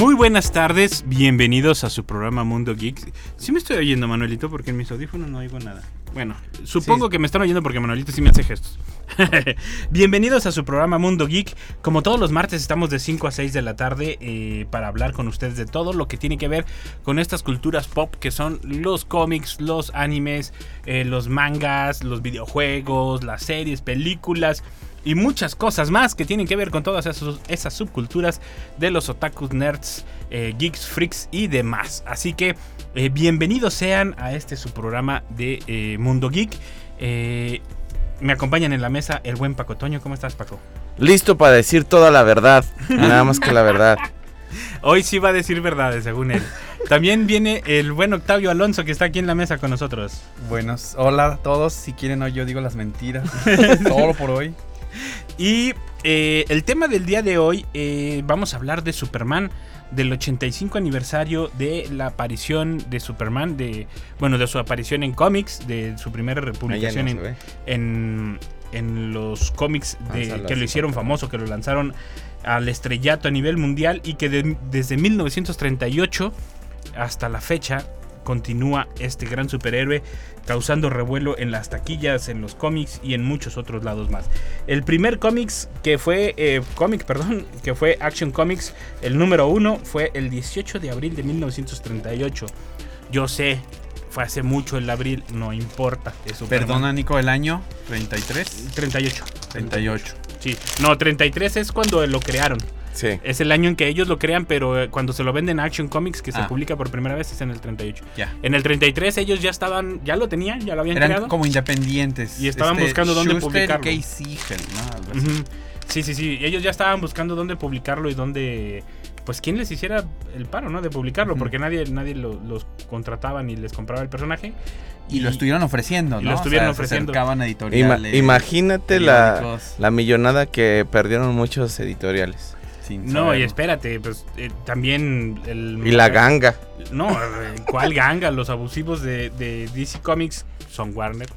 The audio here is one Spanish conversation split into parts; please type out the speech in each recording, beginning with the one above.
Muy buenas tardes, bienvenidos a su programa Mundo Geek. Sí me estoy oyendo, Manuelito, porque en mis audífonos no oigo nada. Bueno, supongo que me están oyendo porque Manuelito sí me hace gestos. bienvenidos a su programa Mundo Geek. Como todos los martes estamos de 5 a 6 de la tarde eh, para hablar con ustedes de todo lo que tiene que ver con estas culturas pop que son los cómics, los animes, eh, los mangas, los videojuegos, las series, películas y muchas cosas más que tienen que ver con todas esos- esas subculturas de los otakus, nerds, eh, geeks, freaks y demás. Así que eh, bienvenidos sean a este su programa de eh, Mundo Geek. Eh, me acompañan en la mesa el buen Paco Toño. ¿Cómo estás, Paco? Listo para decir toda la verdad. Nada más que la verdad. Hoy sí va a decir verdades, según él. También viene el buen Octavio Alonso que está aquí en la mesa con nosotros. Buenos, hola a todos. Si quieren hoy yo digo las mentiras. Solo por hoy. Y eh, el tema del día de hoy, eh, vamos a hablar de Superman, del 85 aniversario de la aparición de Superman, de bueno, de su aparición en cómics, de su primera ya publicación no se en, en, en los cómics de- que lo hicieron famoso, que lo lanzaron al estrellato a nivel mundial y que de- desde 1938 hasta la fecha continúa este gran superhéroe causando revuelo en las taquillas, en los cómics y en muchos otros lados más. El primer cómics que fue eh, cómic, perdón, que fue Action Comics, el número uno fue el 18 de abril de 1938. Yo sé, fue hace mucho el abril, no importa. es Superman. Perdona, Nico, el año 33, 38. 38. Sí, no, 33 es cuando lo crearon. Sí. Es el año en que ellos lo crean, pero eh, cuando se lo venden a Action Comics, que se Ah. publica por primera vez, es en el 38. Ya. En el 33 ellos ya estaban, ya lo tenían, ya lo habían Eran creado. como independientes. Este, Y estaban buscando dónde Schuster publicarlo. y Casey ¿no? Algo así. Ujú. Sí, sí, sí. Ellos ya estaban buscando dónde publicarlo y dónde. Pues quién les hiciera el paro, ¿no? De publicarlo, porque nadie, nadie lo- los contrataba ni les compraba el personaje. Y, lo estuvieron ofreciendo, y ¿no? lo estuvieron O sea, se ofreciendo. Ima- editoriales. imagínate la, la millonada que perdieron muchos editoriales. Sin No, y espérate, pues eh, también el. Y la ganga. No, eh, ¿cuál ganga? Los abusivos de, de DC Comics son Warner.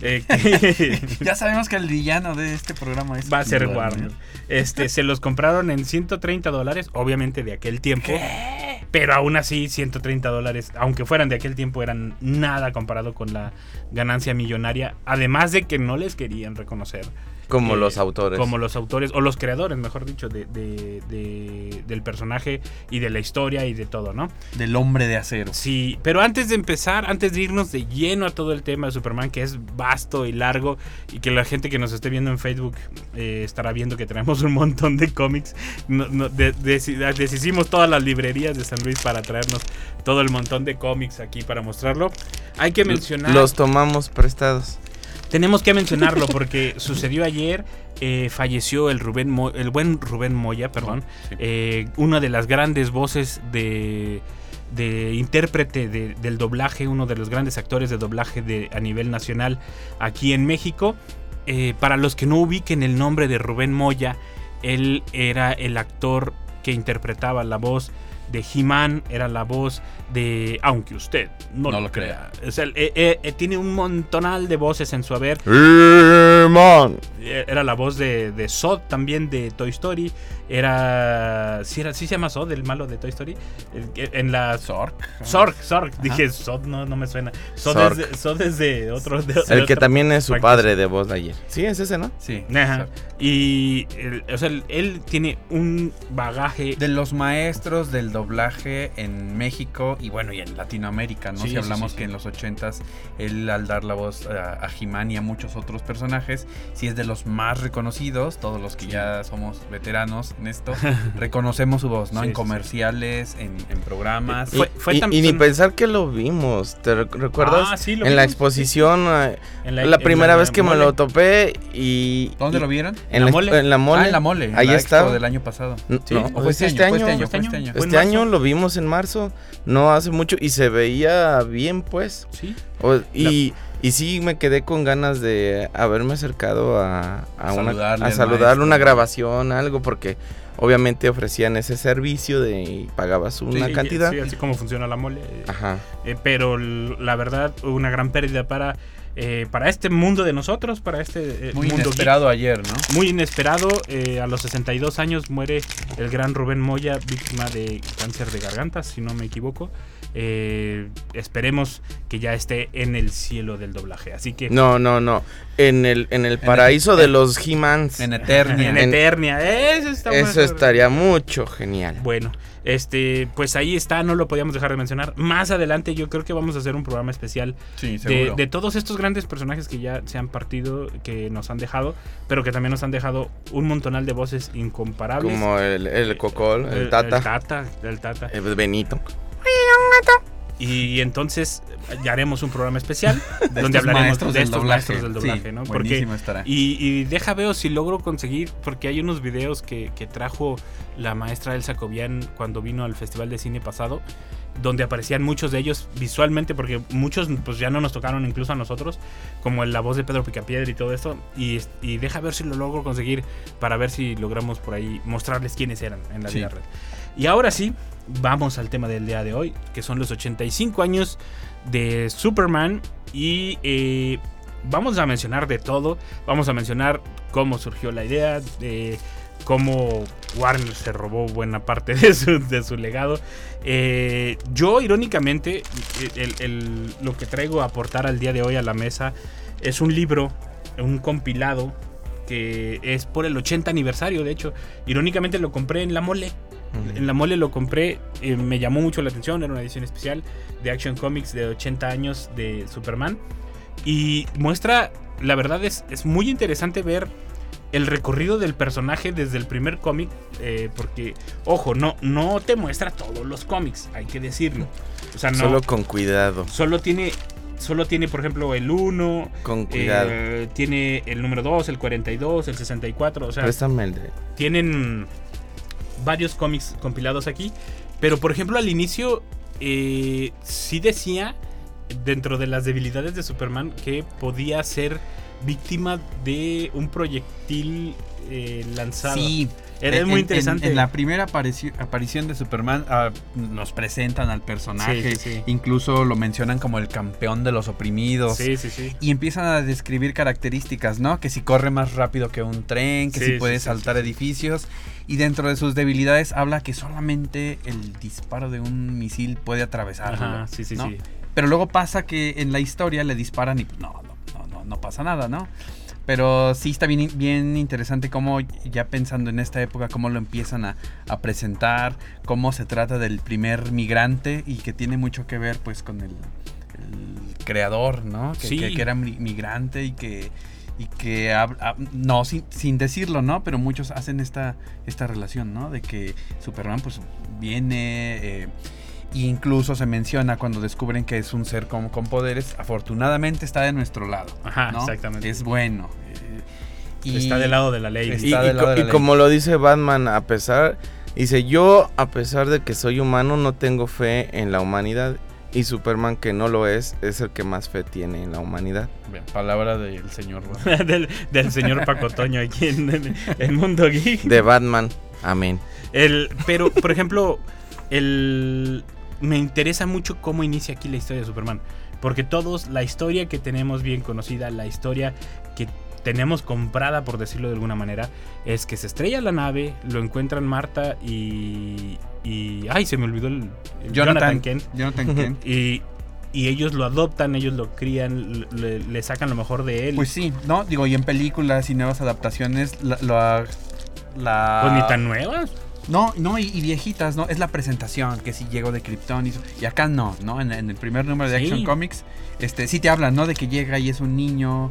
Eh, Ya sabemos que el villano de este programa es va a ser Warner. Este, se los compraron en 130 dólares, obviamente de aquel tiempo. Pero aún así, 130 dólares, aunque fueran de aquel tiempo, eran nada comparado con la ganancia millonaria. Además de que no les querían reconocer Como Eh, los autores. como los autores, o los creadores, mejor dicho, de, de- de- del personaje y de la historia y de todo, ¿no? Del hombre de acero. Sí, pero antes de empezar, antes de irnos de lleno a todo el tema de Superman, que es vasto y largo, y que la gente que nos esté viendo en Facebook eh, estará viendo que tenemos un montón de cómics, no- no- de- desi- deshicimos todas las librerías de San Luis para traernos todo el montón de cómics aquí para mostrarlo. Hay que mencionar... Los tomamos prestados. Tenemos que mencionarlo porque sucedió ayer, eh, falleció el Rubén Mo- el buen Rubén Moya, perdón, Sí. eh, una de las grandes voces de, de intérprete de- del doblaje, uno de los grandes actores de doblaje de, a nivel nacional aquí en México. Eh, para los que no ubiquen el nombre de Rubén Moya, él era el actor que interpretaba la voz de He-Man, era la voz de... Aunque usted no, No lo, lo crea. O sea, eh, eh, eh, tiene un montonal de voces en su haber. Eh, Era la voz de, de Sod también de Toy Story. Era. Sí, era, sí se llama Sod, el malo de Toy Story. En la. Zork. Zork, Zork. Dije Sod, no, no me suena. Sod, Zork. Es, de, Sod es de otro. de- de El que otro- también es su franquicia. padre de voz de ayer. Sí, es ese, ¿no? Sí. Ajá. Y. el- o sea, él- tiene un bagaje. De los maestros del doblaje en México y bueno, y en Latinoamérica, ¿no? Sí, si hablamos sí, que en los 80s, él al dar la voz a, a He-Man y a muchos otros personajes, sí es de los los más reconocidos, todos los que ya somos veteranos en esto, reconocemos su voz, ¿no? Sí, en sí, comerciales, en, en programas. Y, Fue- fue y- tan- y ni son- pensar que lo vimos. ¿Te rec- recuerdas? Ah, sí, lo en la exposición, eh, En la, en primera vez que me lo topé y... ¿Dónde y- lo vieron? En la la, mole. en la mole. Ah, en la mole. en Ahí la está. del año pasado. N- Sí, no, ¿O fue este año? Este año, Este fue este año. Este año lo vimos en marzo, no hace mucho, y se veía bien, pues. Sí. O- y, y sí me quedé con ganas de haberme acercado a, a, una, Saludarle a una grabación, algo, porque obviamente ofrecían ese servicio de y pagabas una Sí, cantidad. Sí, así como funciona la mole. eh, Ajá. eh, pero la verdad, una gran pérdida para, eh, para este mundo de nosotros, para este eh, Muy mundo inesperado ayer, ¿no? Muy inesperado. eh, a los 62 años muere el gran Rubén Moya, víctima de cáncer de garganta, si no me equivoco. Eh, esperemos que ya esté en el cielo del doblaje. Así que No, no, no. En el, en el el- paraíso de en- los He-Mans. En Eternia. en en- Eternia. Eso, está más- Eso estaría mucho genial. Bueno, este, pues ahí está, no lo podíamos dejar de mencionar. Más adelante yo creo que vamos a hacer un programa especial Sí, de, todos estos grandes personajes que ya se han partido, que nos han dejado, pero que también nos han dejado un montonal de voces incomparables. Como el, el Cocol, el, El Tata, El Tata, el Tata. el Benito. Y entonces ya haremos un programa especial De donde hablaremos de estos doblaje. maestros del doblaje, Sí, ¿no? Porque buenísimo estará. y, y deja veo si logro conseguir, porque hay unos videos que, que trajo la maestra Elsa Cobian cuando vino al Festival de Cine pasado, donde aparecían muchos de ellos visualmente, porque muchos pues ya no nos tocaron incluso a nosotros, como la voz de Pedro Picapiedra y todo esto, y, y deja ver si lo logro conseguir para ver si logramos por ahí mostrarles quiénes eran en la Sí. vida real. Y ahora sí, vamos al tema del día de hoy, que son los 85 años de Superman y eh, vamos a mencionar de todo, vamos a mencionar cómo surgió la idea, de cómo Warner se robó buena parte de su, de su legado. Eh, yo, irónicamente, lo que traigo a aportar al día de hoy a la mesa es un libro, un compilado que es por el 80 aniversario, de hecho. Irónicamente lo compré en la mole. En la mole lo compré, eh, me llamó mucho la atención, era una edición especial de Action Comics de 80 años de Superman. Y muestra, la verdad es, es muy interesante ver el recorrido del personaje desde el primer cómic, eh, porque, ojo, no, no te muestra todos los cómics, hay que decirlo. O sea, no, Solo solo, con cuidado. tiene, solo tiene, por ejemplo, el 1, Con cuidado. eh, tiene el número 2, el 42, el 64, o sea, Préstame el de- tienen varios cómics compilados aquí. Pero por ejemplo al inicio eh, sí decía dentro de las debilidades de Superman que podía ser víctima de un proyectil eh, lanzado. Sí. Era En- muy interesante. En, en la primera aparici- aparición de Superman ah, nos presentan al personaje. Sí, sí. Incluso lo mencionan como el campeón de los oprimidos. Sí, sí, sí. Y empiezan a describir características, ¿no? Que si corre más rápido que un tren, que Sí, si puede saltar edificios. Y dentro de sus debilidades habla que solamente el disparo de un misil puede atravesarlo. Ajá, sí, sí, ¿no? sí. Pero luego pasa que en la historia le disparan y no, no, no, no pasa nada, ¿no? Pero sí está bien, bien interesante cómo, ya pensando en esta época, cómo lo empiezan a, a presentar, cómo se trata del primer migrante y que tiene mucho que ver pues con el, el creador, ¿no? Que, Sí. que- que era mi- migrante y que, y que no, sin, sin decirlo, ¿no? Pero muchos hacen esta, esta relación, ¿no? De que Superman pues viene... eh, y incluso se menciona cuando descubren que es un ser con, con poderes, afortunadamente está de nuestro lado. Ajá, ¿no? exactamente. Es bueno. eh, y Está del lado de la ley. Y, y co- de la y ley. como lo dice Batman, a pesar, dice, yo a pesar de que soy humano, no tengo fe en la humanidad. Y Superman, que no lo es, es el que más fe tiene en la humanidad. Bien, palabra del señor. del, del señor Paco Toño aquí en, en- en Mundo Geek. De Batman, amén. El, pero, por ejemplo, el, me interesa mucho cómo inicia aquí la historia de Superman. Porque todos, la historia que tenemos bien conocida, la historia que tenemos comprada, por decirlo de alguna manera, es que se estrella la nave, lo encuentran Marta y. y ay, se me olvidó el. el Jonathan, Kent. Jonathan Kent. Y, y ellos lo adoptan, ellos lo crían, le, le sacan lo mejor de él. Pues sí, ¿no? Digo, y en películas y nuevas adaptaciones, la... la, la- Pues ni tan nuevas. No, no, y, y viejitas, ¿no? Es la presentación, que si llegó de Krypton y, eso. y acá no, ¿no? En, en el primer número de Sí. Action Comics, este, sí te hablan, ¿no? De que llega y es un niño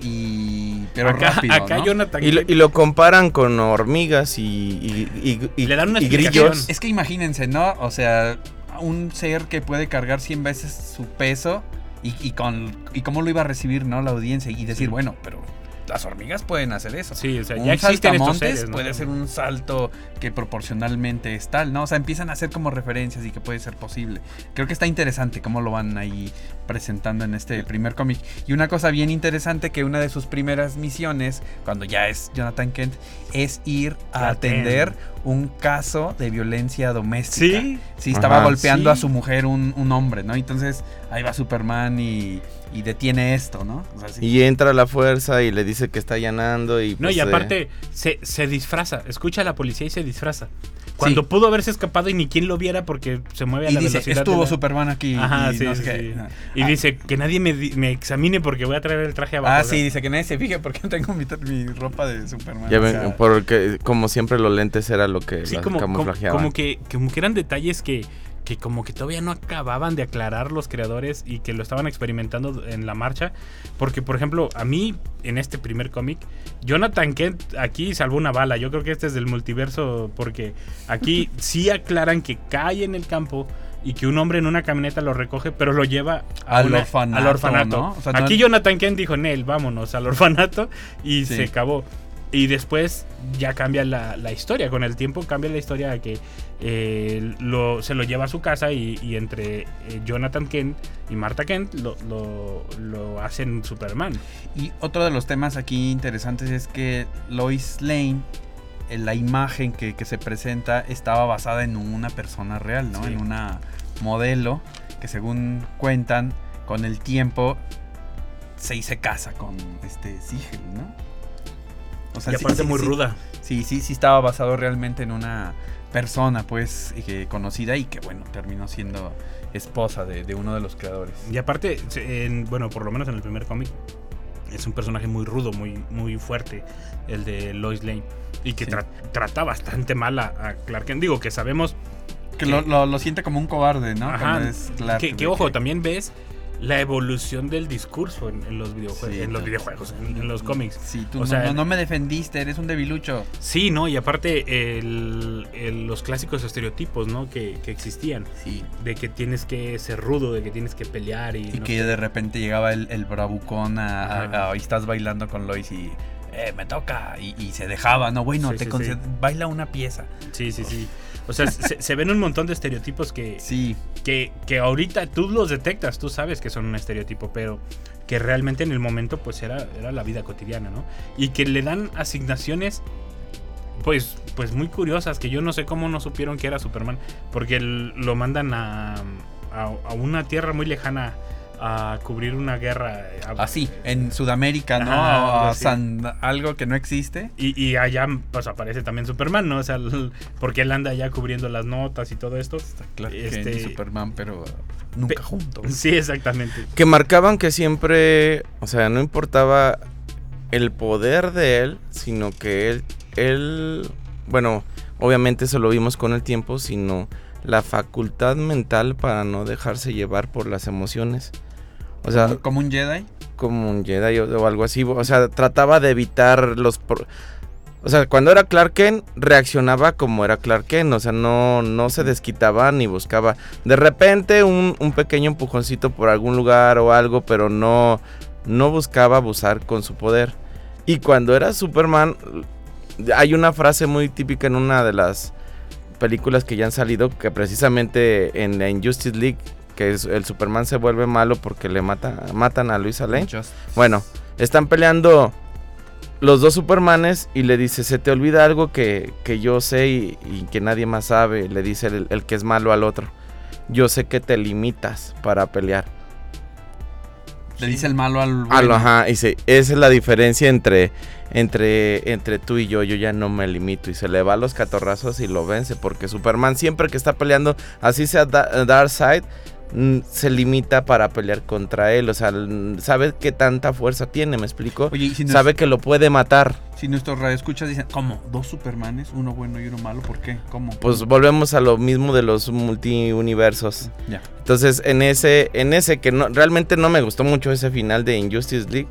y pero acá rápido, acá ¿no? Jonathan Y lo, y lo comparan con hormigas y, y, y- y- Le dan una grillos. Es que imagínense, ¿no? O sea, un ser que puede cargar 100 veces su peso y, y con y cómo lo iba a recibir, ¿no? La audiencia y decir, Sí. bueno, pero las hormigas pueden hacer eso. Sí, o sea, un ya existen estos saltamontes seres, ¿no? puede ser un salto que proporcionalmente es tal, ¿no? O sea, empiezan a hacer como referencias y que puede ser posible. Creo que está interesante cómo lo van ahí presentando en este primer cómic. Y una cosa bien interesante que una de sus primeras misiones, cuando ya es Jonathan Kent, es ir a atender. Un caso de violencia doméstica. Sí, Sí, estaba Ajá. golpeando Sí. a su mujer un, un hombre, ¿no? Entonces ahí va Superman y, y detiene esto, ¿no? O sea, sí. Y entra a la fuerza y le dice que está allanando y No, pues, y eh, aparte se, se disfraza, escucha a la policía y se disfraza. Cuando Sí. pudo haberse escapado y ni quien lo viera porque se mueve a Y la dice, velocidad. de estuvo la- Superman aquí. Ajá, y sí, no qué. Ah. Y dice que nadie me, examine porque voy a traer el traje abajo. Ah, sí, dice que nadie se fije porque tengo mi, mi ropa de Superman. Ya o ven, sea, porque como siempre los lentes era lo que Sí, como que, como que eran detalles que, que como que todavía no acababan de aclarar los creadores y que lo estaban experimentando en la marcha. Porque, por ejemplo, a mí, en este primer cómic, Jonathan Kent aquí salvó una bala. Yo creo que este es del multiverso porque aquí sí aclaran que cae en el campo y que un hombre en una camioneta lo recoge, pero lo lleva a Al una- orfanato, al orfanato. ¿no? O sea, no- aquí Jonathan Kent dijo, Nel, vámonos al orfanato y Sí. se acabó. Y después ya cambia la, la historia. Con el tiempo cambia la historia a que eh, lo, se lo lleva a su casa y, y entre eh, Jonathan Kent y Martha Kent lo, lo, lo hacen Superman. Y otro de los temas aquí interesantes es que Lois Lane, eh, la imagen que, que se presenta, estaba basada en una persona real, ¿no? Sí. En una modelo que según cuentan, con el tiempo se se casa con este Sigel, ¿no? O y aparte sí- muy sí- ruda. Sí, sí, sí estaba basado realmente en una persona, pues, que conocida y que, bueno, terminó siendo esposa de, de uno de los creadores. Y aparte, en- bueno, por lo menos en el primer cómic, es un personaje muy rudo, muy, muy fuerte, el de Lois Lane. Y que tra- trata bastante mal a, a Clark Kent. Digo, que sabemos Que Que- lo, lo- lo siente como un cobarde, ¿no? Ajá. Es que, ojo, también ves la evolución del discurso en, en los videojuegos, Sí, en los videojuegos, en, en los cómics. Sí, tú O no, sea, no, no me defendiste, eres un debilucho. Sí, ¿no? Y aparte el- el- los clásicos estereotipos, ¿no? Que, que existían. Sí. De que tienes que ser rudo, de que tienes que pelear y... Y no que sé. de repente llegaba el, el bravucón a, a- estás bailando con Lois y eh, me toca y, y se dejaba, no, bueno, Sí, te sí. baila una pieza. Sí, sí, sí. O sea, se, se ven un montón de estereotipos que, Sí, que, que ahorita tú los detectas, tú sabes que son un estereotipo, pero que realmente en el momento pues era, era la vida cotidiana, ¿no? Y que le dan asignaciones pues, pues muy curiosas, que yo no sé cómo no supieron que era Superman, porque lo mandan a, a, a una tierra muy lejana a cubrir una guerra. a- así, en Sudamérica, ¿no? Ajá, algo. San- algo que no existe. Y, y allá pues aparece también Superman, ¿no? O sea, el- porque él anda allá cubriendo las notas y todo esto. Clark Este- Kent y Superman, pero nunca Pe- juntos. Sí, exactamente. Que marcaban que siempre, o sea, no importaba el poder de él, sino que él, él, bueno, obviamente eso lo vimos con el tiempo, sino la facultad mental para no dejarse llevar por las emociones. O sea, como, un Jedi. como un Jedi o, o algo así. O sea, trataba de evitar los... O sea, cuando era Clark Kent, reaccionaba como era Clark Kent. O sea, no, no se desquitaba ni buscaba. De repente, un, un pequeño empujoncito por algún lugar o algo, pero no, no buscaba abusar con su poder. Y cuando era Superman, hay una frase muy típica en una de las películas que ya han salido, que precisamente en la Injustice League, que es, el Superman se vuelve malo porque le mata, matan a Luisa Lane. Just- Bueno, están peleando los dos Supermanes y le dice, se te olvida algo que, que yo sé y, y que nadie más sabe, le dice el, el que es malo al otro. Yo sé que te limitas para pelear. Le dice el malo al Ah, bueno. ajá, y dice, esa es la diferencia entre, entre, entre tú y yo, yo ya no me limito y se le va a los catorrazos y lo vence, porque Superman siempre que está peleando, así sea Da- Darkseid, se limita para pelear contra él, o sea, sabe qué tanta fuerza tiene, me explico, Oye, si, nos- sabe que lo puede matar. si nuestros radioescuchas dicen, ¿cómo? ¿Dos Supermanes? ¿Uno bueno y uno malo? ¿Por qué? ¿Cómo? Pues volvemos a lo mismo de los multiuniversos. Ya. Entonces, en ese, en ese que no, realmente no me gustó mucho ese final de Injustice League.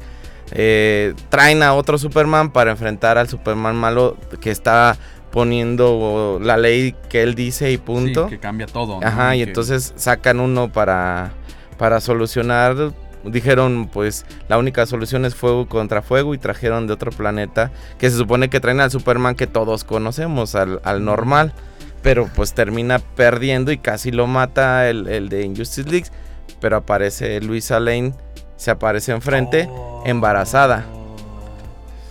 eh, traen a otro Superman para enfrentar al Superman malo que está poniendo la ley que él dice y punto. Sí, que cambia todo. ¿no? Ajá, y Que- entonces sacan uno para, para solucionar. Dijeron, pues la única solución es fuego contra fuego y trajeron de otro planeta que se supone que traen al Superman que todos conocemos, al, al normal. Pero pues termina perdiendo y casi lo mata el, el de Injustice League. Pero aparece Luisa Lane, se aparece enfrente, embarazada.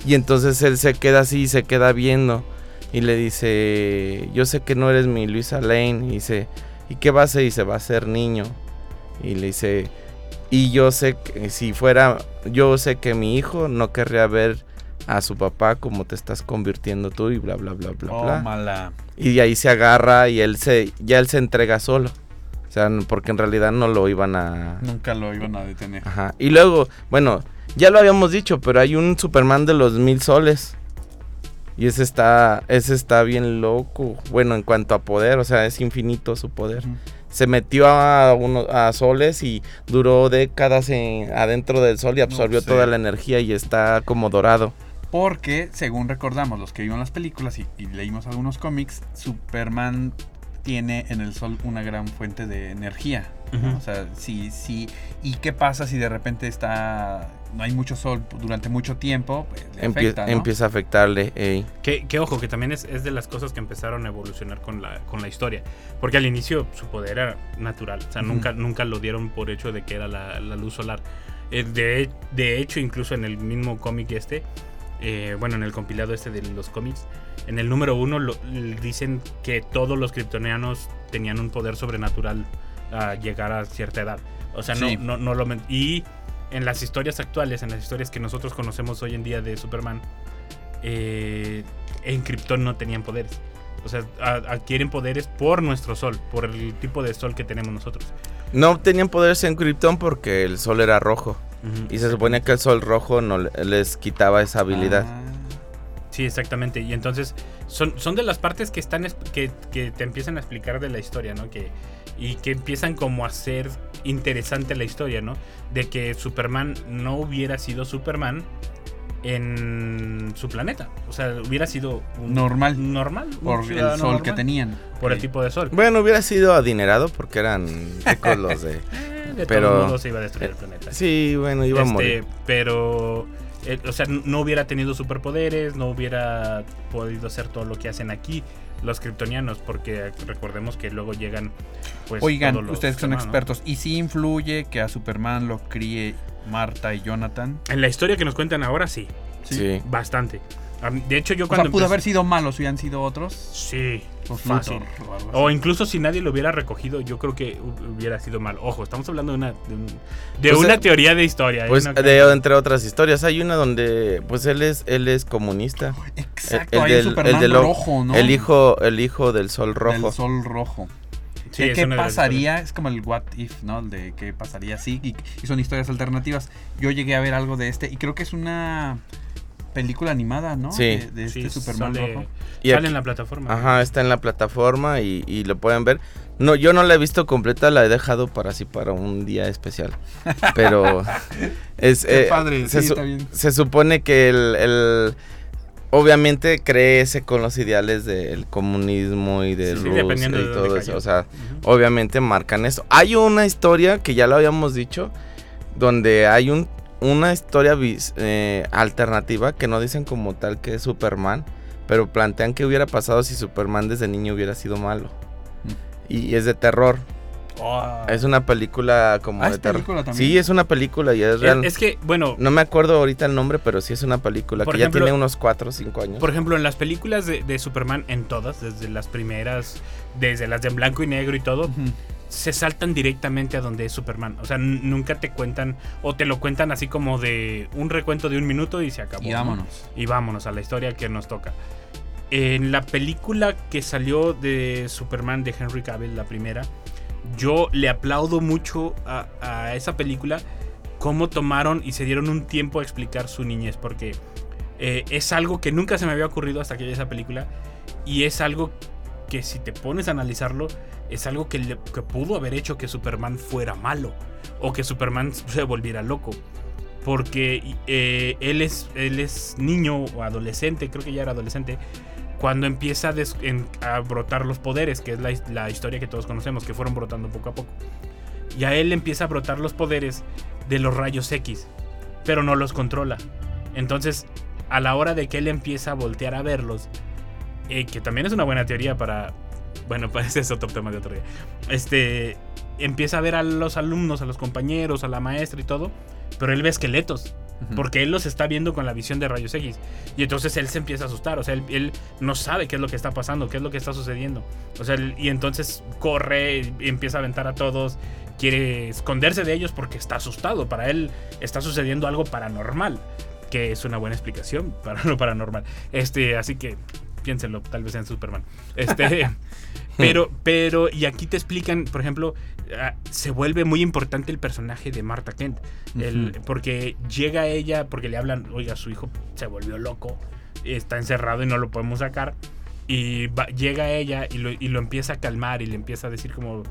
Y entonces él se queda así, se queda viendo. Y le dice, yo sé que no eres mi Luisa Lane. Y dice, ¿y qué va a hacer? Y se va a ser niño. Y le dice, y yo sé que si fuera, yo sé que mi hijo no querría ver a su papá como te estás convirtiendo tú y bla, bla, bla, bla, Oh, bla. mala. Y de ahí se agarra y él se, ya él se entrega solo. O sea, porque en realidad no lo iban a... Nunca lo iban a detener. Ajá. Y luego, bueno, ya lo habíamos dicho, pero hay un Superman de los mil soles. Y ese está, ese está bien loco. Bueno, en cuanto a poder, o sea, es infinito su poder. Se metió a, uno, a soles y duró décadas en- adentro del sol y absorbió sé. toda la energía y está como dorado. Porque, según recordamos los que vimos las películas y, y leímos algunos cómics, Superman tiene en el sol una gran fuente de energía. O sea, sí, sí. ¿Y qué pasa si de repente está no hay mucho sol durante mucho tiempo? Pues, le Empie- afecta, ¿no? Empieza a afectarle. ey. Que, que ojo, que también es, es de las cosas que empezaron a evolucionar con la, con la historia. Porque al inicio su poder era natural. O sea, nunca, nunca lo dieron por hecho de que era la, la luz solar. Eh, de, de hecho, incluso en el mismo cómic este, eh, bueno, en el compilado este de los cómics, en el número uno lo- dicen que todos los kryptonianos tenían un poder sobrenatural a llegar a cierta edad. O sea, no, Sí. no, no lo... men- Y en las historias actuales, en las historias que nosotros conocemos hoy en día de Superman, eh, en Krypton no tenían poderes. O sea, adquieren poderes por nuestro sol, por el tipo de sol que tenemos nosotros. No tenían poderes en Krypton porque el sol era rojo. Y se suponía que el sol rojo no le- les quitaba esa habilidad. Ah, Sí, exactamente. Y entonces son, son de las partes que están es- que, que te empiezan a explicar de la historia, ¿no? Que, y que empiezan como a hacer interesante la historia, ¿no? De que Superman no hubiera sido Superman en su planeta. O sea, hubiera sido un- Normal. Normal. un por el sol que tenían. Por el tipo de sol. Bueno, hubiera sido adinerado porque eran ricos los de... Eh, de pero- modos se iba a destruir el planeta. Sí, bueno, iba a Este, morir. pero, eh, o sea, no hubiera tenido superpoderes, no hubiera podido hacer todo lo que hacen aquí los kryptonianos, porque recordemos que luego llegan, pues, Oigan, todos los ustedes que son demás, ¿no? expertos. ¿Y si influye que a Superman lo críe Marta y Jonathan? En la historia que nos cuentan ahora, sí, Sí. bastante. De hecho, yo O sea, cuando pudo empecé- haber sido malos, hubieran sido otros. Sí, O fácil. Luthor o O incluso si nadie lo hubiera recogido, yo creo que hu- hubiera sido mal. Ojo, estamos hablando de una, de, un- de Pues, una eh, teoría de historia. ¿eh? Pues No de, entre otras historias, hay una donde pues él es él es comunista. Exacto, el hay del- un Superman el del o- rojo, ¿no? El hijo el hijo del sol rojo. Del sol rojo. Sí, ¿Qué, pasaría? Es como el what if, ¿no? El de qué pasaría si. Y, y son historias alternativas. Yo llegué a ver algo de este y creo que es una película animada, ¿no? Sí. De, de este Sí, Superman sale- rojo. Y sale aquí- en la plataforma. Ajá, está en la plataforma y, y lo pueden ver. No, yo no la he visto completa, la he dejado para así para un día especial. Pero es Qué eh, padre, se, sí, su- está bien. se supone que el, el- obviamente crece con los ideales del comunismo y de Sí, sí, de y dónde todo cayó. eso. O sea, obviamente marcan eso. Hay una historia que ya lo habíamos dicho, donde hay un, una historia vis- eh, alternativa que no dicen como tal que es Superman, pero plantean qué hubiera pasado si Superman desde niño hubiera sido malo. Mm. Y es de terror. Oh. Es una película como Ah, de ¿es terror. película también? Sí, es una película y es Es, real. es que, bueno, No me acuerdo ahorita el nombre, pero sí es una película que ejemplo- ya tiene unos 4 o 5 años. por ejemplo, en las películas de, de Superman, en todas, desde las primeras, desde las de en blanco y negro y todo. Se saltan directamente a donde es Superman. O sea, nunca te cuentan, o te lo cuentan así como de un recuento de un minuto y se acabó. Y ¿no? vámonos. Y vámonos a la historia que nos toca. En la película que salió de Superman de Henry Cavill, la primera, yo le aplaudo mucho a, a esa película cómo tomaron y se dieron un tiempo a explicar su niñez, porque eh, es algo que nunca se me había ocurrido hasta que vi esa película y es algo que si te pones a analizarlo, es algo que, le- pudo haber hecho que Superman fuera malo o que Superman se volviera loco. porque eh, él, es, él es niño o adolescente, creo que ya era adolescente, cuando empieza a, a brotar los poderes, que es la, la historia que todos conocemos, que fueron brotando poco a poco. Y a él empieza a brotar los poderes de los rayos X, pero no los controla. Entonces, a la hora de que él empieza a voltear a verlos, eh, que también es una buena teoría para... Bueno, parece es otro tema de otro día. Este, empieza a ver a los alumnos, a los compañeros, a la maestra y todo, pero él ve esqueletos. Porque él los está viendo con la visión de rayos X. Y entonces él se empieza a asustar. O sea, él, él no sabe qué es lo que está pasando, qué es lo que está sucediendo. O sea, él- y entonces corre, y empieza a aventar a todos. Quiere esconderse de ellos porque está asustado. Para él está sucediendo algo paranormal. Que es una buena explicación para lo paranormal. Este, así que piénsenlo, tal vez en Superman. Este. Pero, pero, y aquí te explican, por ejemplo, ah, se vuelve muy importante el personaje de Marta Kent. El- porque llega ella, porque le hablan, oiga, su hijo se volvió loco, está encerrado y no lo podemos sacar. Y va- llega ella y lo, y lo empieza a calmar y le empieza a decir como...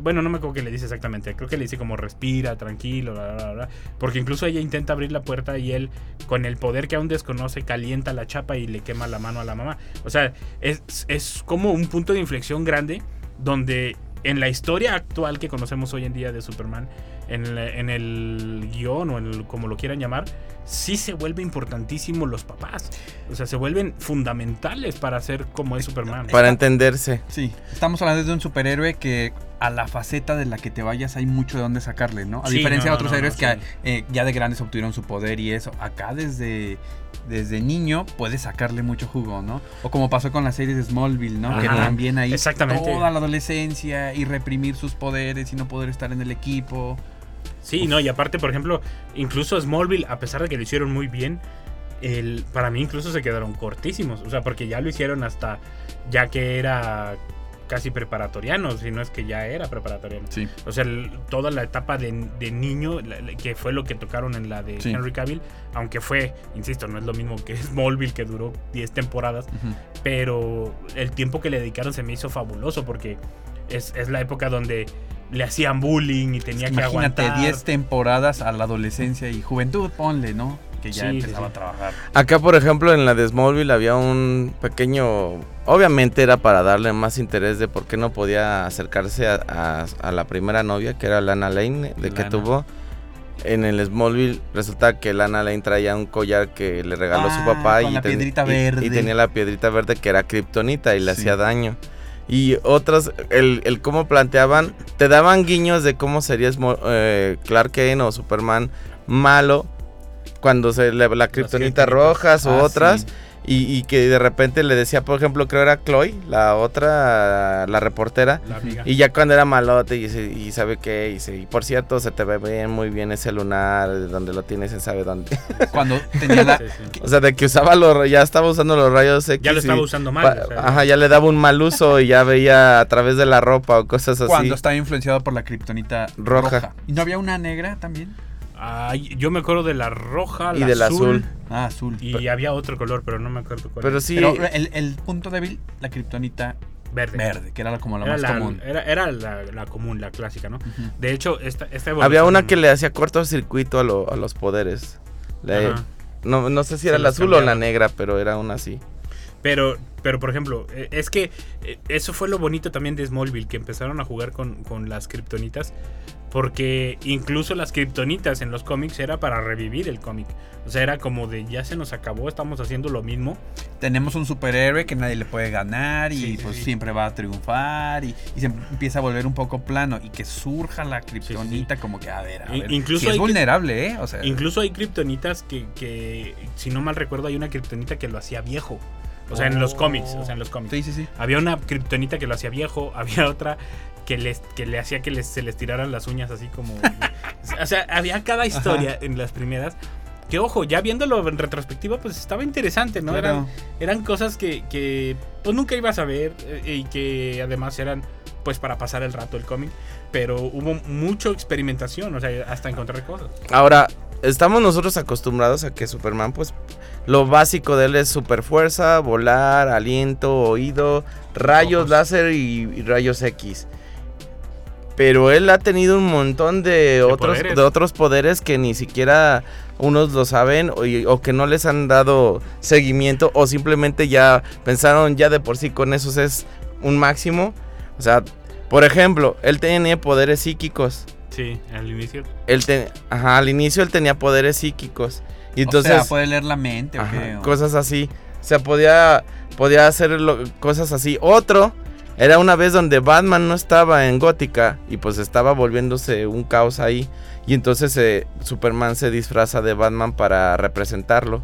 Bueno, no me acuerdo qué le dice exactamente. Creo que le dice como respira, tranquilo, bla, bla, bla. Porque incluso ella intenta abrir la puerta y él, con el poder que aún desconoce, calienta la chapa y le quema la mano a la mamá. O sea, es, es como un punto de inflexión grande donde en la historia actual que conocemos hoy en día de Superman, en, la- en el guion o en el- como lo quieran llamar, sí se vuelve importantísimo los papás. O sea, se vuelven fundamentales para ser como es Superman. Para entenderse. Sí, estamos hablando de un superhéroe que a la faceta de la que te vayas hay mucho de dónde sacarle, ¿no? A Sí, diferencia no, de otros no, héroes que sí. eh, ya de grandes obtuvieron su poder y eso. Acá desde, desde niño puedes sacarle mucho jugo, ¿no? O como pasó con la serie de Smallville, ¿no? Que Ajá, también ahí exactamente. toda la adolescencia y reprimir sus poderes y no poder estar en el equipo. Sí, no, y aparte, por ejemplo, incluso Smallville, a pesar de que lo hicieron muy bien, el, para mí incluso se quedaron cortísimos. O sea, porque ya lo hicieron hasta ya que era casi preparatoriano, si no es que ya era preparatoriano. Sí. O sea, el- toda la etapa de, de niño, la- la- que fue lo que tocaron en la de Sí. Henry Cavill, aunque fue, insisto, no es lo mismo que Smallville, que duró 10 temporadas, pero el tiempo que le dedicaron se me hizo fabuloso porque es, es la época donde le hacían bullying y tenía que Imagínate aguantar. 10 temporadas a la adolescencia y juventud, ponle, ¿no? Que ya Sí, empezaba sí. a trabajar. Acá, por ejemplo, en la de Smallville había un pequeño... Obviamente era para darle más interés de por qué no podía acercarse a, a- a la primera novia, que era Lana Lane, de que tuvo. En el Smallville resulta que Lana Lane traía un collar que le regaló Ah, su papá con y, la ten- piedrita y- verde. y tenía la piedrita verde que era kriptonita y le Sí. hacía daño. Y otras, el, el cómo planteaban, te daban guiños de cómo sería eh, Clark Kent o Superman malo cuando se le, la kriptonita rojas o Ah, otras. sí. Y, y que de repente le decía, por ejemplo, creo era Chloe, la otra, la reportera. La amiga. Y ya cuando era malote y, se- y sabe qué, y, se- y por cierto, se te ve bien, muy bien ese lunar, de donde lo tienes, en sabe dónde. Cuando tenía la, Sí, sí. o sea, de que usaba los, ya estaba usando los rayos X. Ya lo estaba usando mal. pa- o sea, ajá, ya le daba un mal uso y ya veía a través de la ropa o cosas así. cuando estaba influenciado por la kriptonita Roja. roja. ¿Y no había una negra también? Ay, yo me acuerdo de la roja, Y la del azul. Ah, azul. Y había otro color, pero no me acuerdo cuál. Pero sí, Pero el, el punto débil, la kriptonita verde. verde, que era como la Era más la, común. era, era la, la común, la clásica, ¿no? De hecho, esta, esta había una que le hacía cortocircuito a, lo- a los poderes. Le- no, no sé si Se era la azul o la negra, pero era una así. Pero, pero por ejemplo, eh, es que eh, eso fue lo bonito también de Smallville, que empezaron a jugar con, con las kriptonitas, porque incluso las kriptonitas en los cómics era para revivir el cómic. O sea, era como de ya se nos acabó, estamos haciendo lo mismo. Tenemos un superhéroe que nadie le puede ganar y Sí, sí, pues sí. siempre va a triunfar y, y se empieza a volver un poco plano y que surja la kriptonita como que a ver, a ver. incluso es vulnerable, ¿eh? O sea, Incluso hay kriptonitas que, que, si no mal recuerdo, hay una kriptonita que lo hacía viejo. O sea, en los cómics, o sea, en los cómics. sí, sí, sí. Había una kriptonita que lo hacía viejo, había otra que les que le hacía que les, se les tiraran las uñas así como o sea, había cada historia en las primeras que ojo, ya viéndolo en retrospectiva pues estaba interesante, ¿no? Claro. Eran eran cosas que, que pues nunca ibas a ver eh, y que además eran pues para pasar el rato el cómic, pero hubo mucho experimentación, o sea, hasta encontrar cosas. Ahora, estamos nosotros acostumbrados a que Superman, pues, lo básico de él es super fuerza, volar, aliento, oído, rayos Ojos. láser y, y rayos X. Pero él ha tenido un montón de, otros, poderes. de otros poderes que ni siquiera unos lo saben o, o que no les han dado seguimiento o simplemente ya pensaron ya de por sí con esos es un máximo. O sea, por ejemplo, él tenía poderes psíquicos. Sí, al inicio. Él te- ajá, al inicio él tenía poderes psíquicos. Y entonces o sea, puede leer la mente Ajá. O- cosas así. O sea, podía, podía hacer lo- cosas así. Otro era una vez donde Batman no estaba en Gótica y pues estaba volviéndose un caos ahí. Y entonces eh, Superman se disfraza de Batman para representarlo.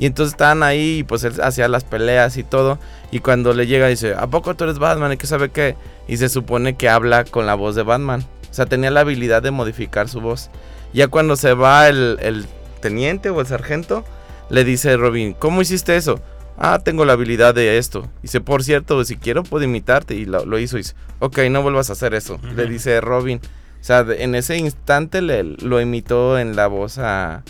Y entonces estaban ahí y pues él hacía las peleas y todo. Y cuando le llega dice, ¿a poco tú eres Batman? ¿Y qué sabe qué? Y se supone que habla con la voz de Batman. O sea, tenía la habilidad de modificar su voz. Ya cuando se va el, el teniente o el sargento, le dice Robin, ¿cómo hiciste eso? Ah, tengo la habilidad de esto. Dice, por cierto, si quiero puedo imitarte. Y lo, lo hizo y dice, ok, no vuelvas a hacer eso. Le dice Robin. O sea, en ese instante le, lo imitó en la voz a,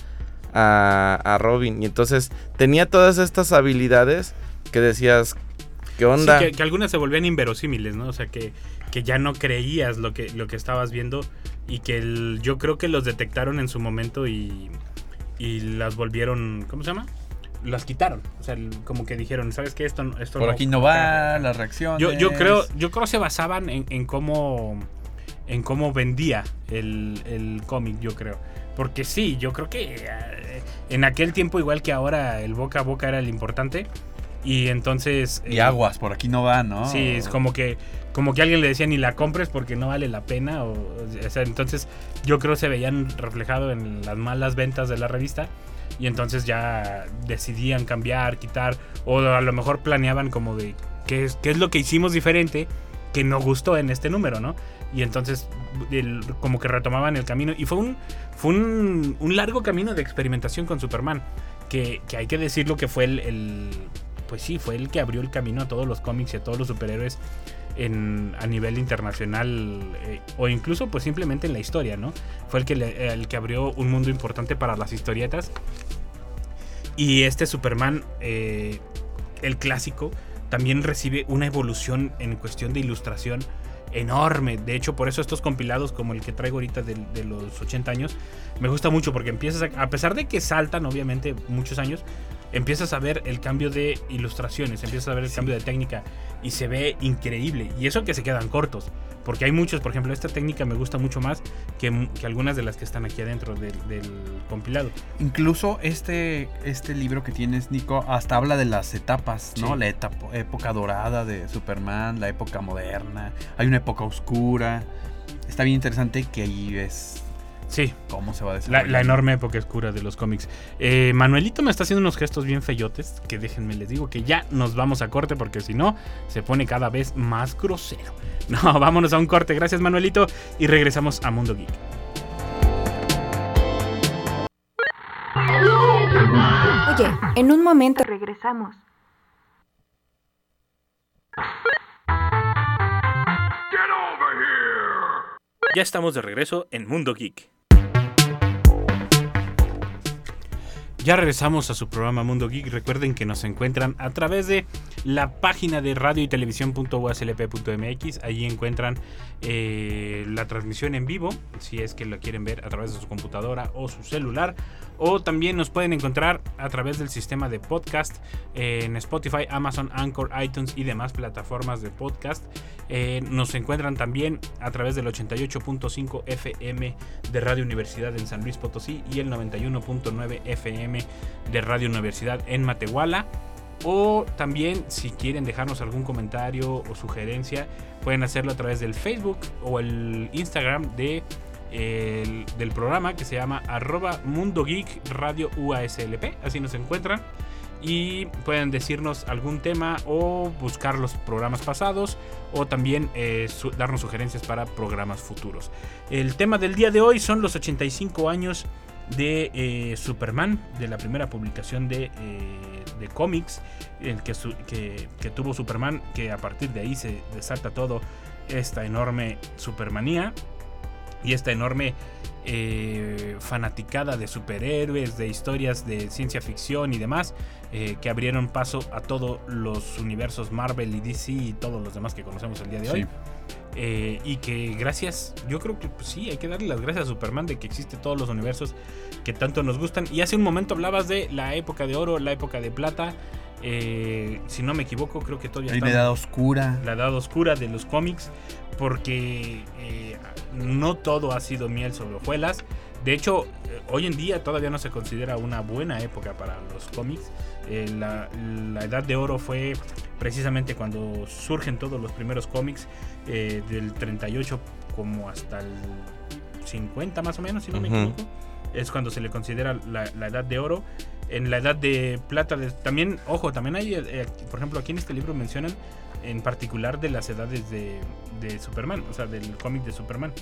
a, a Robin. Y entonces tenía todas estas habilidades que decías, ¿qué onda? Sí, que, que algunas se volvían inverosímiles, ¿no? O sea, que, que ya no creías lo que, lo que estabas viendo y que el- yo creo que los detectaron en su momento y, y las volvieron, ¿cómo se llama? Las quitaron. O sea, el- como que dijeron, ¿sabes qué? Esto, esto Por aquí no va, las reacciones. Yo, yo creo, yo creo se basaban en, en cómo en cómo vendía el, el cómic, yo creo. Porque sí, yo creo que eh, en aquel tiempo, igual que ahora, el boca a boca era el importante. Y entonces. Y eh, aguas, por aquí no va, ¿no? Sí, es como que como que alguien le decía ni la compres porque no vale la pena. O, o sea, entonces yo creo se veían reflejado en las malas ventas de la revista. Y entonces ya decidían cambiar, quitar. O a lo mejor planeaban como de qué es, qué es lo que hicimos diferente que no gustó en este número, ¿no? Y entonces el- como que retomaban el camino. Y fue un, fue un, un largo camino de experimentación con Superman. Que, que hay que decirlo que fue el, el- Pues sí, fue el que abrió el camino a todos los cómics y a todos los superhéroes en, a nivel internacional. eh, o incluso pues simplemente en la historia, ¿no? Fue el que, le- el que abrió un mundo importante para las historietas. Y este Superman, eh, el clásico, también recibe una evolución en cuestión de ilustración enorme. De hecho, por eso estos compilados como el que traigo ahorita de, de los 80 años, me gusta mucho porque empiezas a, a pesar de que saltan obviamente muchos años, empiezas a ver el cambio de ilustraciones, empiezas a ver el cambio de técnica y se ve increíble. Y eso que se quedan cortos. Porque hay muchos, por ejemplo, esta técnica me gusta mucho más que, que algunas de las que están aquí adentro del, del compilado. Incluso este, este libro que tienes, Nico, hasta habla de las etapas, ¿no? Sí. La etapa- época dorada de Superman, la época moderna, hay una época oscura. Está bien interesante que ahí ves Sí, cómo se va La, desarrollando. la enorme época oscura de los cómics. Eh, Manuelito me está haciendo unos gestos bien feyotes. Que déjenme les digo que ya nos vamos a corte porque si no, se pone cada vez más grosero. No, vámonos a un corte. Gracias, Manuelito. Y regresamos a Mundo Geek. Oye, en un momento regresamos. Ya estamos de regreso en Mundo Geek. Ya regresamos a su programa Mundo Geek. Recuerden que nos encuentran a través de la página de radio y televisión.uslp.mx. Allí encuentran eh, la transmisión en vivo, si es que lo quieren ver a través de su computadora o su celular. O también nos pueden encontrar a través del sistema de podcast eh, en Spotify, Amazon, Anchor, iTunes y demás plataformas de podcast. Eh, nos encuentran también a través del 88.5 FM de Radio Universidad en San Luis Potosí y el 91.9 FM de Radio Universidad en Matehuala. O también si quieren dejarnos algún comentario o sugerencia, pueden hacerlo a través del Facebook o el Instagram de, el- del programa que se llama arroba Mundo Geek Radio UASLP. Así nos encuentran. Y pueden decirnos algún tema o buscar los programas pasados o también eh, darnos sugerencias para programas futuros. El tema del día de hoy son los 85 años de eh, Superman, de la primera publicación de, eh, de cómics el que, que, tuvo Superman, que a partir de ahí se desata todo esta enorme Supermanía y esta enorme eh, fanaticada de superhéroes, de historias de ciencia ficción y demás, que abrieron paso a todos los universos Marvel y DC y todos los demás que conocemos el día de hoy. Eh, y que gracias, yo creo que pues, sí, hay que darle las gracias a Superman de que existe todos los universos que tanto nos gustan. Y hace un momento hablabas de la época de oro, la época de plata. eh, si no me equivoco, creo que todavía una edad oscura. la edad oscura de los cómics, porque eh, no todo ha sido miel sobre hojuelas. De hecho, hoy en día todavía no se considera una buena época para los cómics. Eh, la, la edad de oro fue precisamente cuando surgen todos los primeros cómics, eh, del 38 como hasta el 50 más o menos, si no me equivoco. Es cuando se le considera la, la edad de oro. En la edad de plata, de- también, ojo, también hay, eh, por ejemplo, aquí en este libro mencionan en particular de las edades de, de Superman, o sea, del cómic de Superman.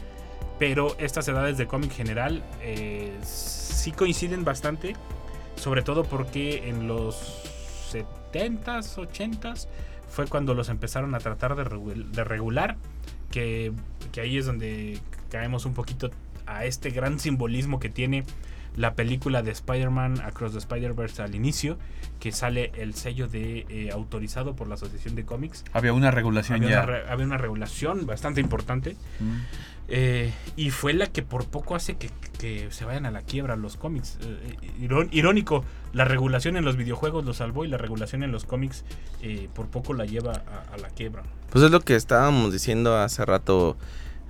Pero estas edades de cómic general eh, sí coinciden bastante, sobre todo porque en los 70s, 80s fue cuando los empezaron a tratar de, regu- de regular, que, que ahí es donde caemos un poquito a este gran simbolismo que tiene la película de Spider-Man Across the Spider-Verse al inicio, que sale el sello de eh, autorizado por la Asociación de Cómics. Había una regulación Había ya. una, re- había una regulación bastante importante Mm. eh, y fue la que por poco hace que, que se vayan a la quiebra los cómics. Eh, irón- irónico, la regulación en los videojuegos lo salvó y la regulación en los cómics eh, por poco la lleva a, a la quiebra. Pues es lo que estábamos diciendo hace rato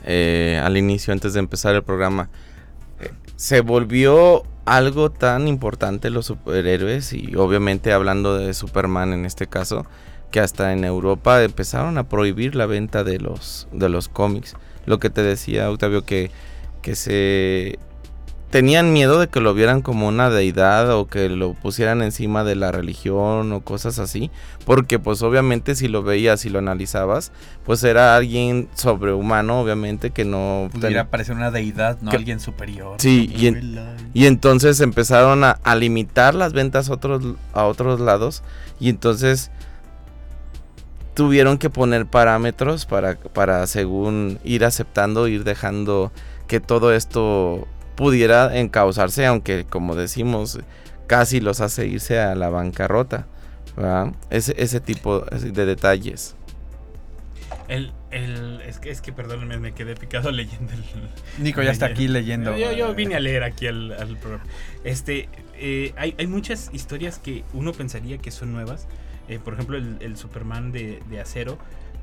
eh, al inicio, antes de empezar el programa. Se volvió algo tan importante los superhéroes y obviamente hablando de Superman en este caso, que hasta en Europa empezaron a prohibir la venta de los, de los cómics. Lo que te decía Octavio, que, que se tenían miedo de que lo vieran como una deidad o que lo pusieran encima de la religión o cosas así. Porque pues obviamente si lo veías y lo analizabas, pues era alguien sobrehumano, obviamente, que no... Pudiera parecer una deidad, no Que- alguien superior. Sí, y, en- y entonces empezaron a, a limitar las ventas a otros, a otros lados. Y entonces tuvieron que poner parámetros para, para según ir aceptando, ir dejando que todo esto pudiera encauzarse, aunque como decimos, casi los hace irse a la bancarrota. ¿verdad? Ese, ese tipo de detalles. El, el, es, que, es que, perdónenme, me quedé picado leyendo el... Nico ya está aquí leyendo. Yo, yo vine a leer aquí al, al programa. Este, eh, hay, hay muchas historias que uno pensaría que son nuevas. Eh, por ejemplo, el, el Superman de, de acero.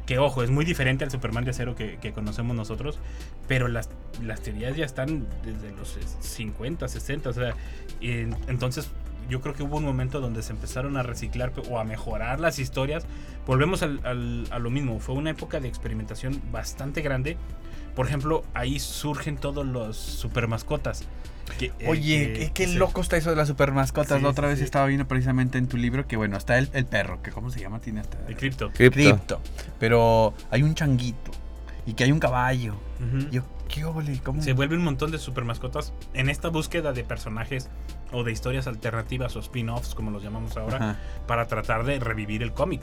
Que ojo, es muy diferente al Superman de acero que, conocemos nosotros. Pero las, las teorías ya están desde los 50, 60. O sea, en- entonces yo creo que hubo un momento donde se empezaron a reciclar o a mejorar las historias. Volvemos al- a lo mismo. Fue una época de experimentación bastante grande. Por ejemplo, ahí surgen todos los super mascotas. Que, eh, Oye, que- qué, loco está eso de las super mascotas. Sí, la otra sí, vez sí. estaba viendo precisamente en tu libro que, bueno, está el, el perro, que ¿cómo se llama? Tiene hasta... De cripto. Cripto. Cripto. Pero hay un changuito y que hay un caballo. Yo, ¿qué ole? ¿Cómo? Se vuelve un montón de super mascotas en esta búsqueda de personajes o de historias alternativas o spin-offs, como los llamamos ahora, Ajá, para tratar de revivir el cómic.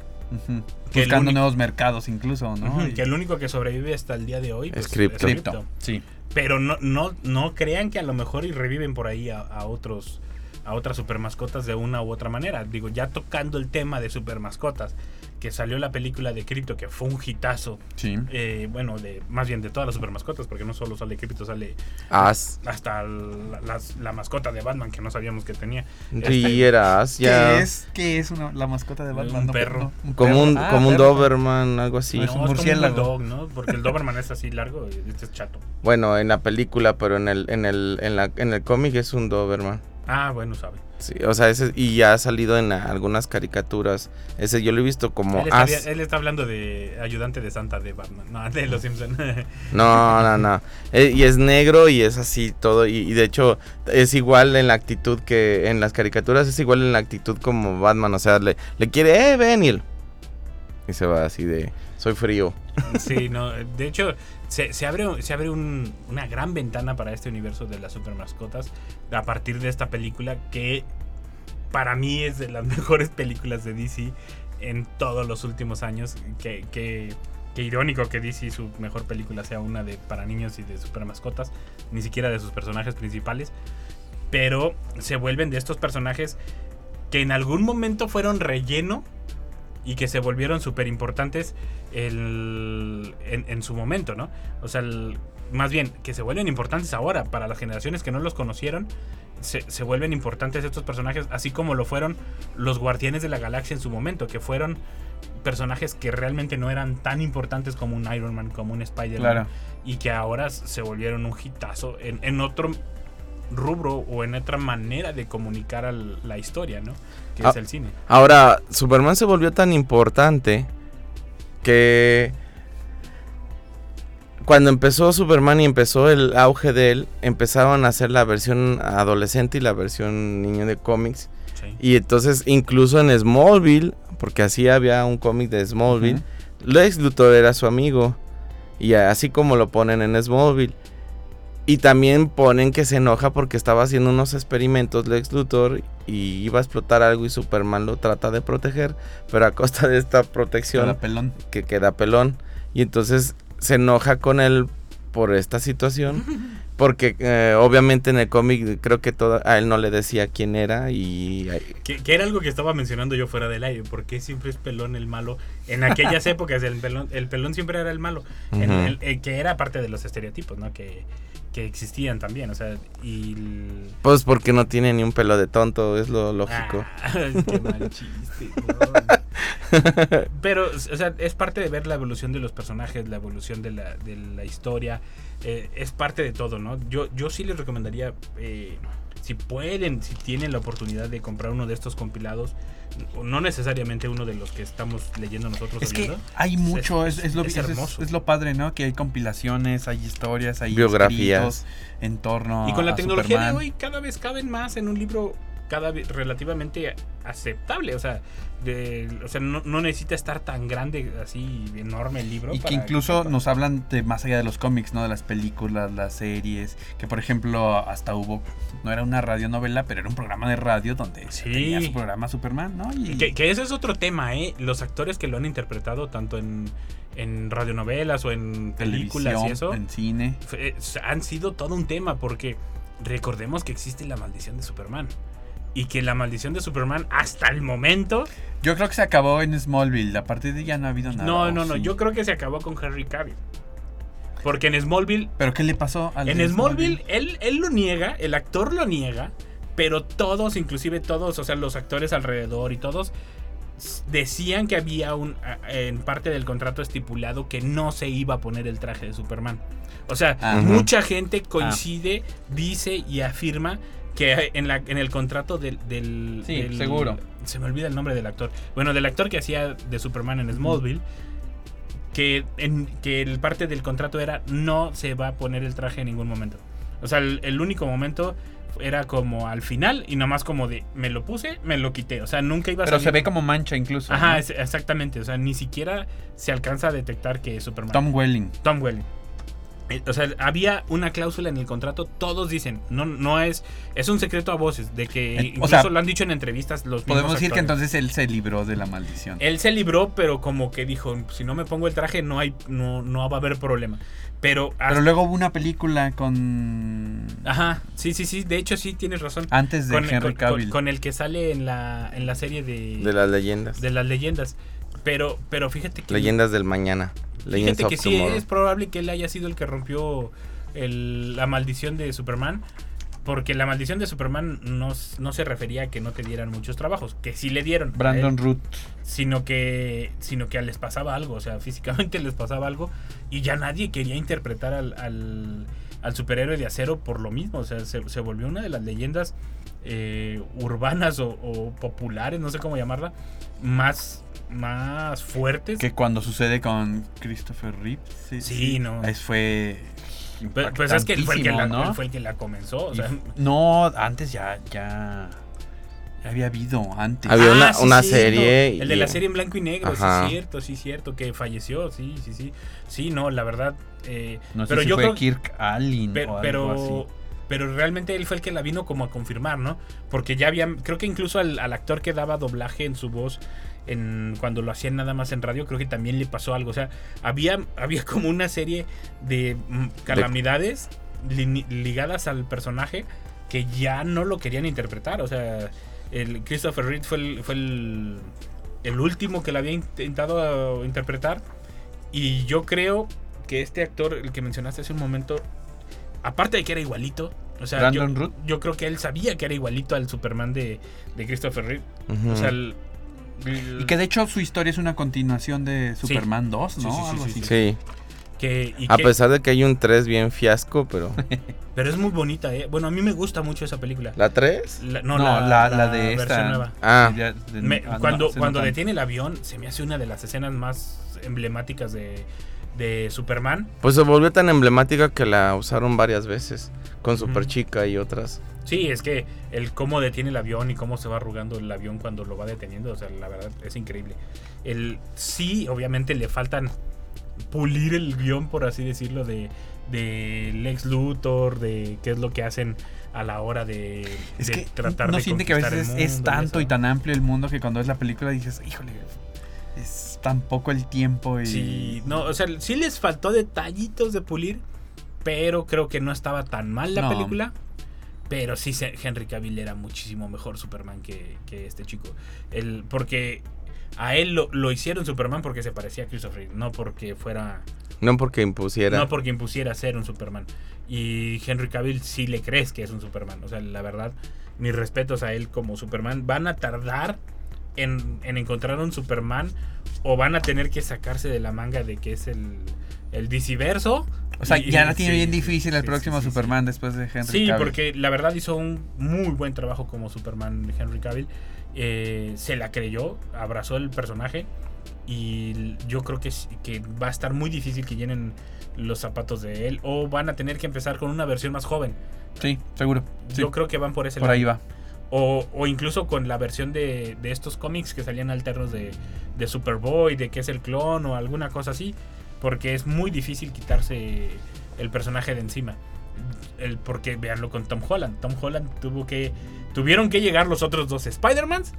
Que el Buscando único- nuevos mercados incluso, ¿no? Y- Que el único que sobrevive hasta el día de hoy Es pues, cripto. Cripto, sí. Pero no, no, no crean que a lo mejor y reviven por ahí a, otros a otras super mascotas de una u otra manera. Digo, ya tocando el tema de super mascotas, que salió la película de Crypto, que fue un hitazo. Sí. eh, bueno, de más bien de todas las super mascotas, porque no solo sale Crypto, sale As. hasta la, mascota de Batman que no sabíamos que tenía. Sí, Este- era As. Ya. ¿Qué es, qué es una, la mascota de Batman? Un No, perro. no, Como un. Ah, como un. Doberman, algo así. No, es un es murciélago. como un bulldog, ¿no? Porque el Doberman es así largo y este es chato. Bueno, en la película, pero en el, en el, en la, en el cómic es un Doberman. Ah, bueno, sabe. Sí, o sea, ese, y ya ha salido en algunas caricaturas. Ese yo lo he visto como Él está, As. él está hablando de ayudante de Santa de Batman, no, de los Simpsons. No, no, no. Eh, y es negro y es así todo. Y, y de hecho es igual en la actitud que en las caricaturas, es igual en la actitud como Batman. O sea, le, le quiere, eh, ven y él- Y se va así de, soy frío. Sí, no, de hecho, se, se abre, se abre un- una gran ventana para este universo de las super mascotas a partir de esta película que para mí es de las mejores películas de DC en todos los últimos años. Que, que, que irónico que DC su mejor película sea una de para niños y de super mascotas, ni siquiera de sus personajes principales. Pero se vuelven de estos personajes que en algún momento fueron relleno y que se volvieron súper importantes en, en su momento, ¿no? O sea, el- más bien, que se vuelven importantes ahora para las generaciones que no los conocieron. Se, se vuelven importantes estos personajes, así como lo fueron los Guardianes de la Galaxia en su momento, que fueron personajes que realmente no eran tan importantes como un Iron Man, como un Spider-Man, Claro. y que ahora se volvieron un hitazo en, en otro rubro o en otra manera de comunicar al- la historia, ¿no? Que Ah. es el cine. Ahora, Superman se volvió tan importante que cuando empezó Superman y empezó el auge de él, empezaron a hacer la versión adolescente y la versión niño de cómics. Sí. Y entonces, incluso en Smallville, porque así había un cómic de Smallville. Lex Luthor era su amigo. Y así como lo ponen en Smallville. Y también ponen que se enoja porque estaba haciendo unos experimentos Lex Luthor y iba a explotar algo y Superman lo trata de proteger, pero a costa de esta protección Cada pelón. que queda pelón. Y entonces se enoja con él por esta situación. Porque eh, obviamente en el cómic creo que todo, a él no le decía quién era y... Que, que era algo que estaba mencionando yo fuera del aire. ¿Por qué siempre es pelón el malo? En aquellas épocas el pelón, el pelón siempre era el malo. En el- el que era parte de los estereotipos, ¿no? Que, que existían también. O sea, y... el- Pues porque no tiene ni un pelo de tonto, es lo lógico. Ah, qué mal chiste. no. Pero, o sea, es parte de ver la evolución de los personajes, la evolución de la, de la historia. eh, es parte de todo, ¿no? Yo, yo sí les recomendaría, eh, si pueden, si tienen la oportunidad de comprar uno de estos compilados, no necesariamente uno de los que estamos leyendo nosotros. Es que hay mucho, es, es lo, es es- es- hermoso. es lo padre, ¿no? Que hay compilaciones, hay historias, hay Biografías. escritos en torno Y con la a tecnología Superman. de hoy cada vez caben más en un libro cada relativamente aceptable. O sea, de, o sea no, no necesita estar tan grande, así enorme el libro. Y que incluso nos hablan de más allá de los cómics, ¿no? De las películas, las series. Que por ejemplo, hasta hubo. No era una radionovela, pero era un programa de radio donde Sí. tenía su programa Superman, ¿no? Y Que, que ese es otro tema, ¿eh? Los actores que lo han interpretado tanto en, en radionovelas o en películas y eso en cine. fue- han sido todo un tema porque recordemos que existe la maldición de Superman. Y que la maldición de Superman hasta el momento Yo creo que se acabó en Smallville. A partir de ahí ya no ha habido nada. No, ¿o no, no. sí? Yo creo que se acabó con Henry Cavill. Porque en Smallville, ¿Pero qué le pasó al en Smallville, él, él lo niega, el actor lo niega, pero todos, inclusive todos, o sea, los actores alrededor y todos, decían que había un, en parte del contrato estipulado que no se iba a poner el traje de Superman. O sea, Ah. Mucha gente coincide, dice y afirma que en, la, en el contrato del, del- Sí, del- seguro. Se me olvida el nombre del actor. Bueno, del actor que hacía de Superman en Smallville. Que, en, que el parte del contrato era no se va a poner el traje en ningún momento. O sea, el, el único momento era como al final y nomás como de me lo puse, me lo quité. O sea, nunca iba a Pero salir- se ve como mancha incluso. Ajá, ¿no? es- exactamente. O sea, ni siquiera se alcanza a detectar que es Superman. Tom Welling. Tom Welling. Eh, O sea, había una cláusula en el contrato, todos dicen, no, no es, es un secreto a voces, de que Eh, o incluso sea, lo han dicho en entrevistas los mismos Podemos decir que entonces él se libró de la maldición. Él se libró, pero como que dijo, si no me pongo el traje no hay, no, no va a haber problema. Pero, hasta- Pero luego hubo una película con. ajá, sí, sí, sí, de hecho sí tienes razón. Antes de Con, Henry con- Cavill. con- con el que sale en la, en la serie de, De las leyendas. de las leyendas. Pero, pero fíjate que Leyendas del mañana. Legends Fíjate que sí, Tomorrow. es probable que él haya sido el que rompió el- la maldición de Superman. Porque la maldición de Superman no, no se refería a que no te dieran muchos trabajos, que sí le dieron. Brandon él, Root. sino que sino que les pasaba algo, o sea, físicamente les pasaba algo y ya nadie quería interpretar al, al, al superhéroe de acero por lo mismo, o sea, se, se volvió una de las leyendas eh, urbanas o, o populares, no sé cómo llamarla, más, más fuertes. Que cuando sucede con Christopher Reeve. Sí, Sí, no. Es fue. Pues, pues es que él fue, el que la, impactantísimo, él fue el que la comenzó, o sea, no, antes ya, ya. Ya había habido antes. Había una- Ah, sí, una serie El de la serie en blanco y negro, Ajá. sí, cierto, sí, cierto, que falleció, sí, sí, sí. Sí, no, la verdad. eh, no sé pero si yo fue creo Kirk Allen Pero, o algo pero, así. Pero realmente él fue el que la vino como a confirmar, ¿no? Porque ya había, creo que incluso al, al actor que daba doblaje en su voz en, cuando lo hacían nada más en radio, creo que también le pasó algo. O sea, había, había como una serie de mm, calamidades li- ligadas al personaje que ya no lo querían interpretar. O sea, el Christopher Reed fue el, fue el, el último que la había intentado interpretar. Y yo creo que este actor, el que mencionaste hace un momento, aparte de que era igualito, o sea, yo, Brandon Root. yo creo que él sabía que era igualito al Superman de, de Christopher Reeve. O sea, el- el- Y que de hecho su historia es una continuación de Sí. Superman 2, Sí, ¿no? sí, sí, Algo sí, así. Sí, que, y a que- pesar de que hay un 3 bien fiasco, pero... pero es muy bonita, ¿eh? Bueno, a mí me gusta mucho esa película. ¿La 3? La- no, No, la, la- la la de versión esta. nueva. Ah, Ya- de- Me- ah, no, cuando cuando notan. detiene el avión, se me hace una de las escenas más emblemáticas de, de Superman. pues se volvió tan emblemática que la usaron varias veces. Con. Super Chica y otras. Sí, es que el cómo detiene el avión y cómo se va arrugando el avión cuando lo va deteniendo, o sea, la verdad es increíble. El sí, obviamente le faltan pulir el guion, por así decirlo, de de Lex Luthor, de qué es lo que hacen a la hora de, Es de que tratar no de siente que a veces es, tanto y tan amplio el mundo que cuando ves la película dices, híjole, es tan poco el tiempo y... Sí, no, o sea, sí les faltó detallitos de pulir, pero creo que no estaba tan mal la No. película. Pero sí, Henry Cavill era muchísimo mejor Superman que, que este chico. El, porque a él lo, lo hicieron Superman porque se parecía a Christopher no porque fuera... No porque impusiera. No porque impusiera ser un Superman. Y Henry Cavill sí le crees que es un Superman. O sea, la verdad, mis respetos a él como Superman. Van a tardar en, en encontrar un Superman o van a tener que sacarse de la manga de que es el, el. O sea, Y- ya la tiene sí, bien difícil el sí, próximo sí, sí, sí. Superman después de Henry Sí, Cavill. porque la verdad hizo un muy buen trabajo como Superman Henry Cavill. Eh, se la creyó, abrazó el personaje y yo creo que, que va a estar muy difícil que llenen los zapatos de él o van a tener que empezar con una versión más joven. Sí, seguro. Sí, Yo creo que van por ese por lado. ahí va. O, o incluso con la versión de, de estos cómics que salían alternos de, de Superboy, de que es el clon o alguna cosa así. Porque es muy difícil quitarse el personaje de encima. El, porque veanlo con Tom Holland. Tom Holland tuvo que. Tuvieron que llegar los otros dos Spider-Mans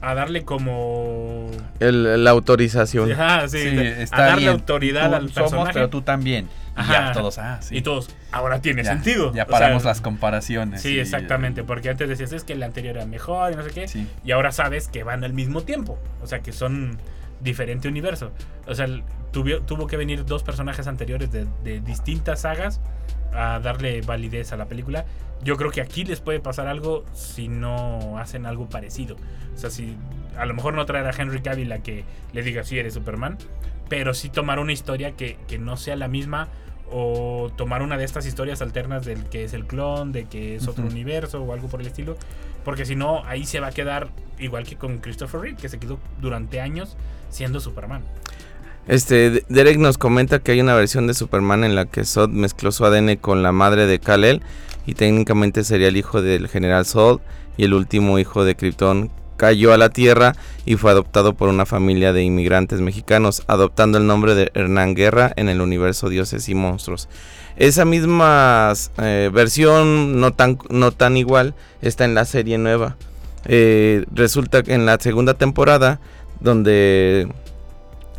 a darle como. El- la autorización. Ajá, sí, Sí, de- está a darle bien. autoridad Tú al somos, personaje. pero tú también. Y Ajá. ya, todos, ah, sí. Y todos, ahora tiene ya, sentido. Ya O sea, paramos las comparaciones. Sí, y- exactamente. Porque antes decías es que el anterior era mejor y no sé qué. Sí. Y ahora sabes que van al mismo tiempo. O sea, que son diferente universo. O sea, tuvo, tuvo que venir dos personajes anteriores de, de distintas sagas a darle validez a la película. Yo creo que aquí les puede pasar algo si no hacen algo parecido. O sea, si a lo mejor no traer a Henry Cavill a que le diga si eres Superman, pero sí tomar una historia que, que no sea la misma o tomar una de estas historias alternas del que es el clon, de que es otro universo o algo por el estilo. Porque si no, ahí se va a quedar igual que con Christopher Reeve, que se quedó durante años siendo Superman. Este, Derek nos comenta que hay una versión de Superman en la que Zod mezcló su ADN con la madre de Kal-El y técnicamente sería el hijo del general Zod y el último hijo de Krypton cayó a la Tierra y fue adoptado por una familia de inmigrantes mexicanos, adoptando el nombre de Hernán Guerra en el universo Dioses y Monstruos. Esa misma eh, versión, no tan, no tan igual, está en la serie nueva. Eh, resulta que en la segunda temporada, donde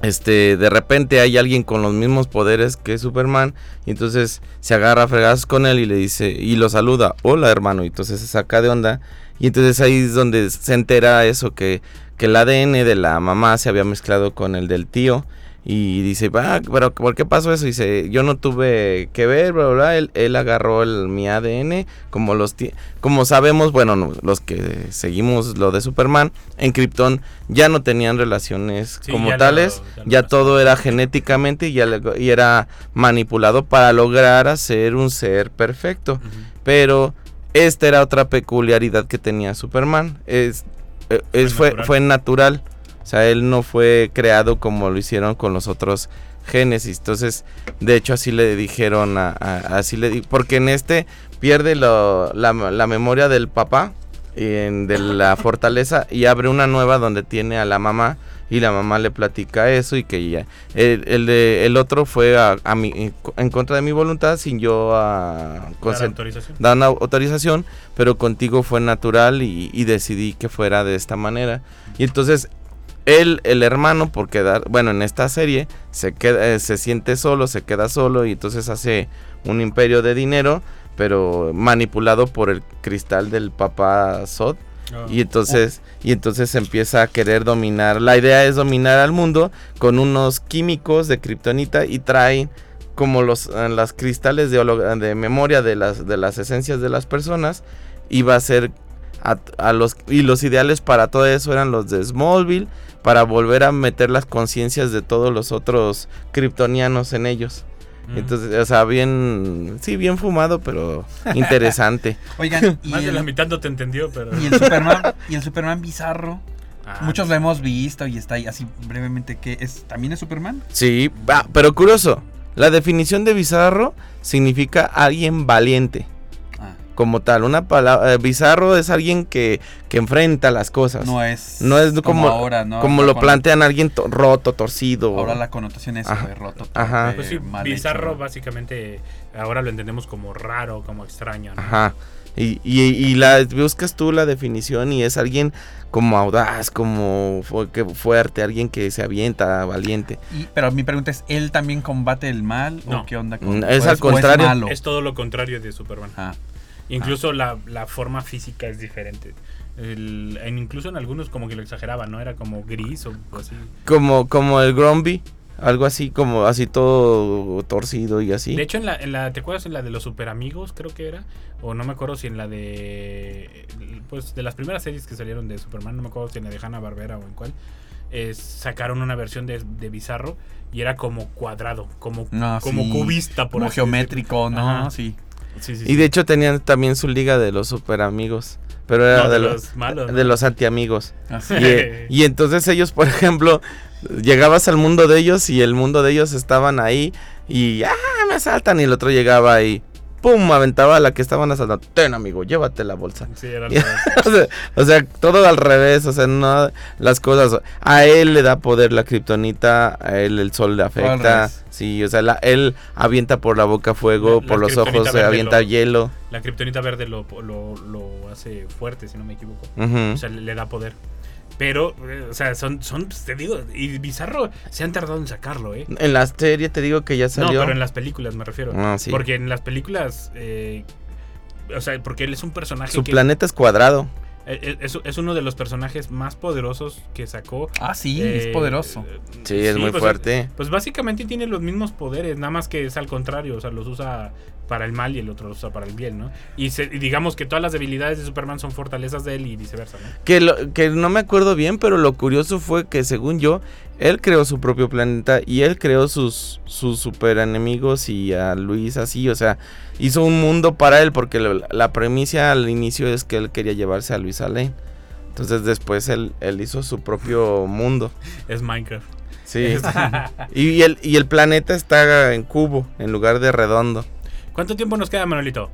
este, de repente hay alguien con los mismos poderes que Superman y entonces se agarra a fregazos con él y le dice y lo saluda, hola hermano, y entonces se saca de onda y entonces ahí es donde se entera eso que, que el ADN de la mamá se había mezclado con el del tío y dice, ah, pero ¿por qué pasó eso? Y dice, yo no tuve que ver, bla, bla, bla. Él, él agarró el, mi ADN, como los como sabemos, bueno, no, los que seguimos lo de Superman, en Krypton ya no tenían relaciones Sí, como ya lo- tales, ya lo ya pasó. todo era genéticamente y, ya le- y era manipulado para lograr hacer un ser perfecto. Pero esta era otra peculiaridad que tenía Superman. Es, eh, es- fue, natural. fue natural. O sea, él no fue creado como lo hicieron con los otros Génesis. Entonces, de hecho, así le dijeron a, a- así le di- porque en este pierde lo- la, la memoria del papá en- de la fortaleza y abre una nueva donde tiene a la mamá y la mamá le platica eso y que ya el, el de el otro fue a, a mi- en contra de mi voluntad sin yo a Dar consent- autorización. au- autorización, pero contigo fue natural y, y decidí que fuera de esta manera. Y entonces él, el hermano, por quedar, bueno, en esta serie se queda, eh, se siente solo, se queda solo y entonces hace un imperio de dinero, pero manipulado por el cristal del papá Sod. Y entonces, y entonces empieza a querer dominar. La idea es dominar al mundo con unos químicos de kriptonita y trae como los eh, las cristales de, de memoria de las de las esencias de las personas y va a ser a, a los y los ideales para todo eso eran los de Smallville para volver a meter las conciencias de todos los otros kryptonianos en ellos. Mm. Entonces, o sea, bien sí, bien fumado, pero interesante. Oigan, y Más de la el, mitad no te entendió, pero. y el Superman, y el Superman bizarro. Ah, Muchos lo hemos visto y está ahí así brevemente que es también es Superman. Sí, ah, pero curioso. La definición de bizarro significa alguien valiente, como tal. Una palabra bizarro es alguien que, que enfrenta las cosas. no es No es como, ahora, ¿no? como lo plantean alguien to- roto, torcido. Ahora la connotación es Ajá, de roto. ajá. Pues sí, mal bizarro hecho. básicamente ahora lo entendemos como raro, como extraño. ¿no? Ajá. Y, y, y la buscas tú la definición y es alguien como audaz, como fu- que fuerte, alguien que se avienta, valiente. Y- pero mi pregunta es, ¿él también combate el mal No. o qué onda Mm, con es o al contrario. malo? Es todo lo contrario de Superman. Ah, Incluso la, la forma física es diferente. El- en- incluso en algunos como que lo exageraban, ¿no? Era como gris o así. Como, como el Gromby, algo así como así todo torcido y así. De hecho, en la, en la, ¿te acuerdas en la de los super amigos, creo que era? O no me acuerdo si en la de. Pues de las primeras series que salieron de Superman, no me acuerdo si en la de Hanna Barbera o en cuál. eh, sacaron una versión de, de Bizarro y era como cuadrado, como, No, como sí. cubista, por como así decirlo. geométrico, ¿no? Ajá. Sí. Sí, sí, Y sí. de hecho tenían también su liga de los super amigos. Pero era No, de, de los, los malos, ¿no? de los anti-amigos. Así. Y, y entonces ellos, por ejemplo, llegabas al mundo de ellos y el mundo de ellos estaban ahí y ¡ah! me asaltan. Y el otro llegaba y ¡pum! aventaba a la que estaban asaltando. Ten, amigo, llévate la bolsa. Sí, era o, sea, o sea, todo al revés, o sea, no las cosas. A él le da poder la kriptonita, a él el sol le afecta. Sí, o sea, la- él avienta por la boca fuego, La- por la los ojos se avienta lo- hielo. La kriptonita verde lo, lo, lo hace fuerte, si no me equivoco. O sea, le, le da poder. Pero, eh, o sea, son, son, pues, te digo, y Bizarro se han tardado en sacarlo, ¿eh? En la serie te digo que ya No, salió. pero en las películas me refiero. Ah, sí. Porque en las películas, eh, o sea, porque él es un personaje Su que planeta es cuadrado. eh, eh, es, es uno de los personajes más poderosos que sacó. Ah, sí, eh, es poderoso. Sí, es muy pues, fuerte. Pues básicamente tiene los mismos poderes, nada más que es al contrario, o sea, los usa para el mal y el otro los usa para el bien, ¿no? Y, se- y digamos que todas las debilidades de Superman son fortalezas de él y viceversa, ¿no? Que, lo- que no me acuerdo bien, pero lo curioso fue que según yo, él creó su propio planeta y él creó sus, sus super enemigos y a Luis así, o sea, hizo un mundo para él porque lo- la premisa al inicio es que él quería llevarse a Luis Lane. Entonces después él, él hizo su propio mundo. Es Minecraft. Sí. y, el, y el planeta está en cubo en lugar de redondo. ¿Cuánto tiempo nos queda, Manuelito?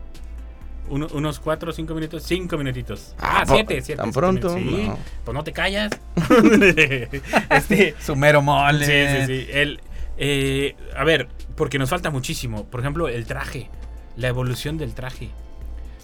Uno- unos cuatro o cinco minutos, cinco minutitos. Ah, po- siete, siete. ¿Tan siete pronto? Sí, No. pues no te callas. este, Su mero mole. sí, sí, sí. El, eh, a ver, porque nos falta muchísimo. Por ejemplo, el traje, la evolución del traje.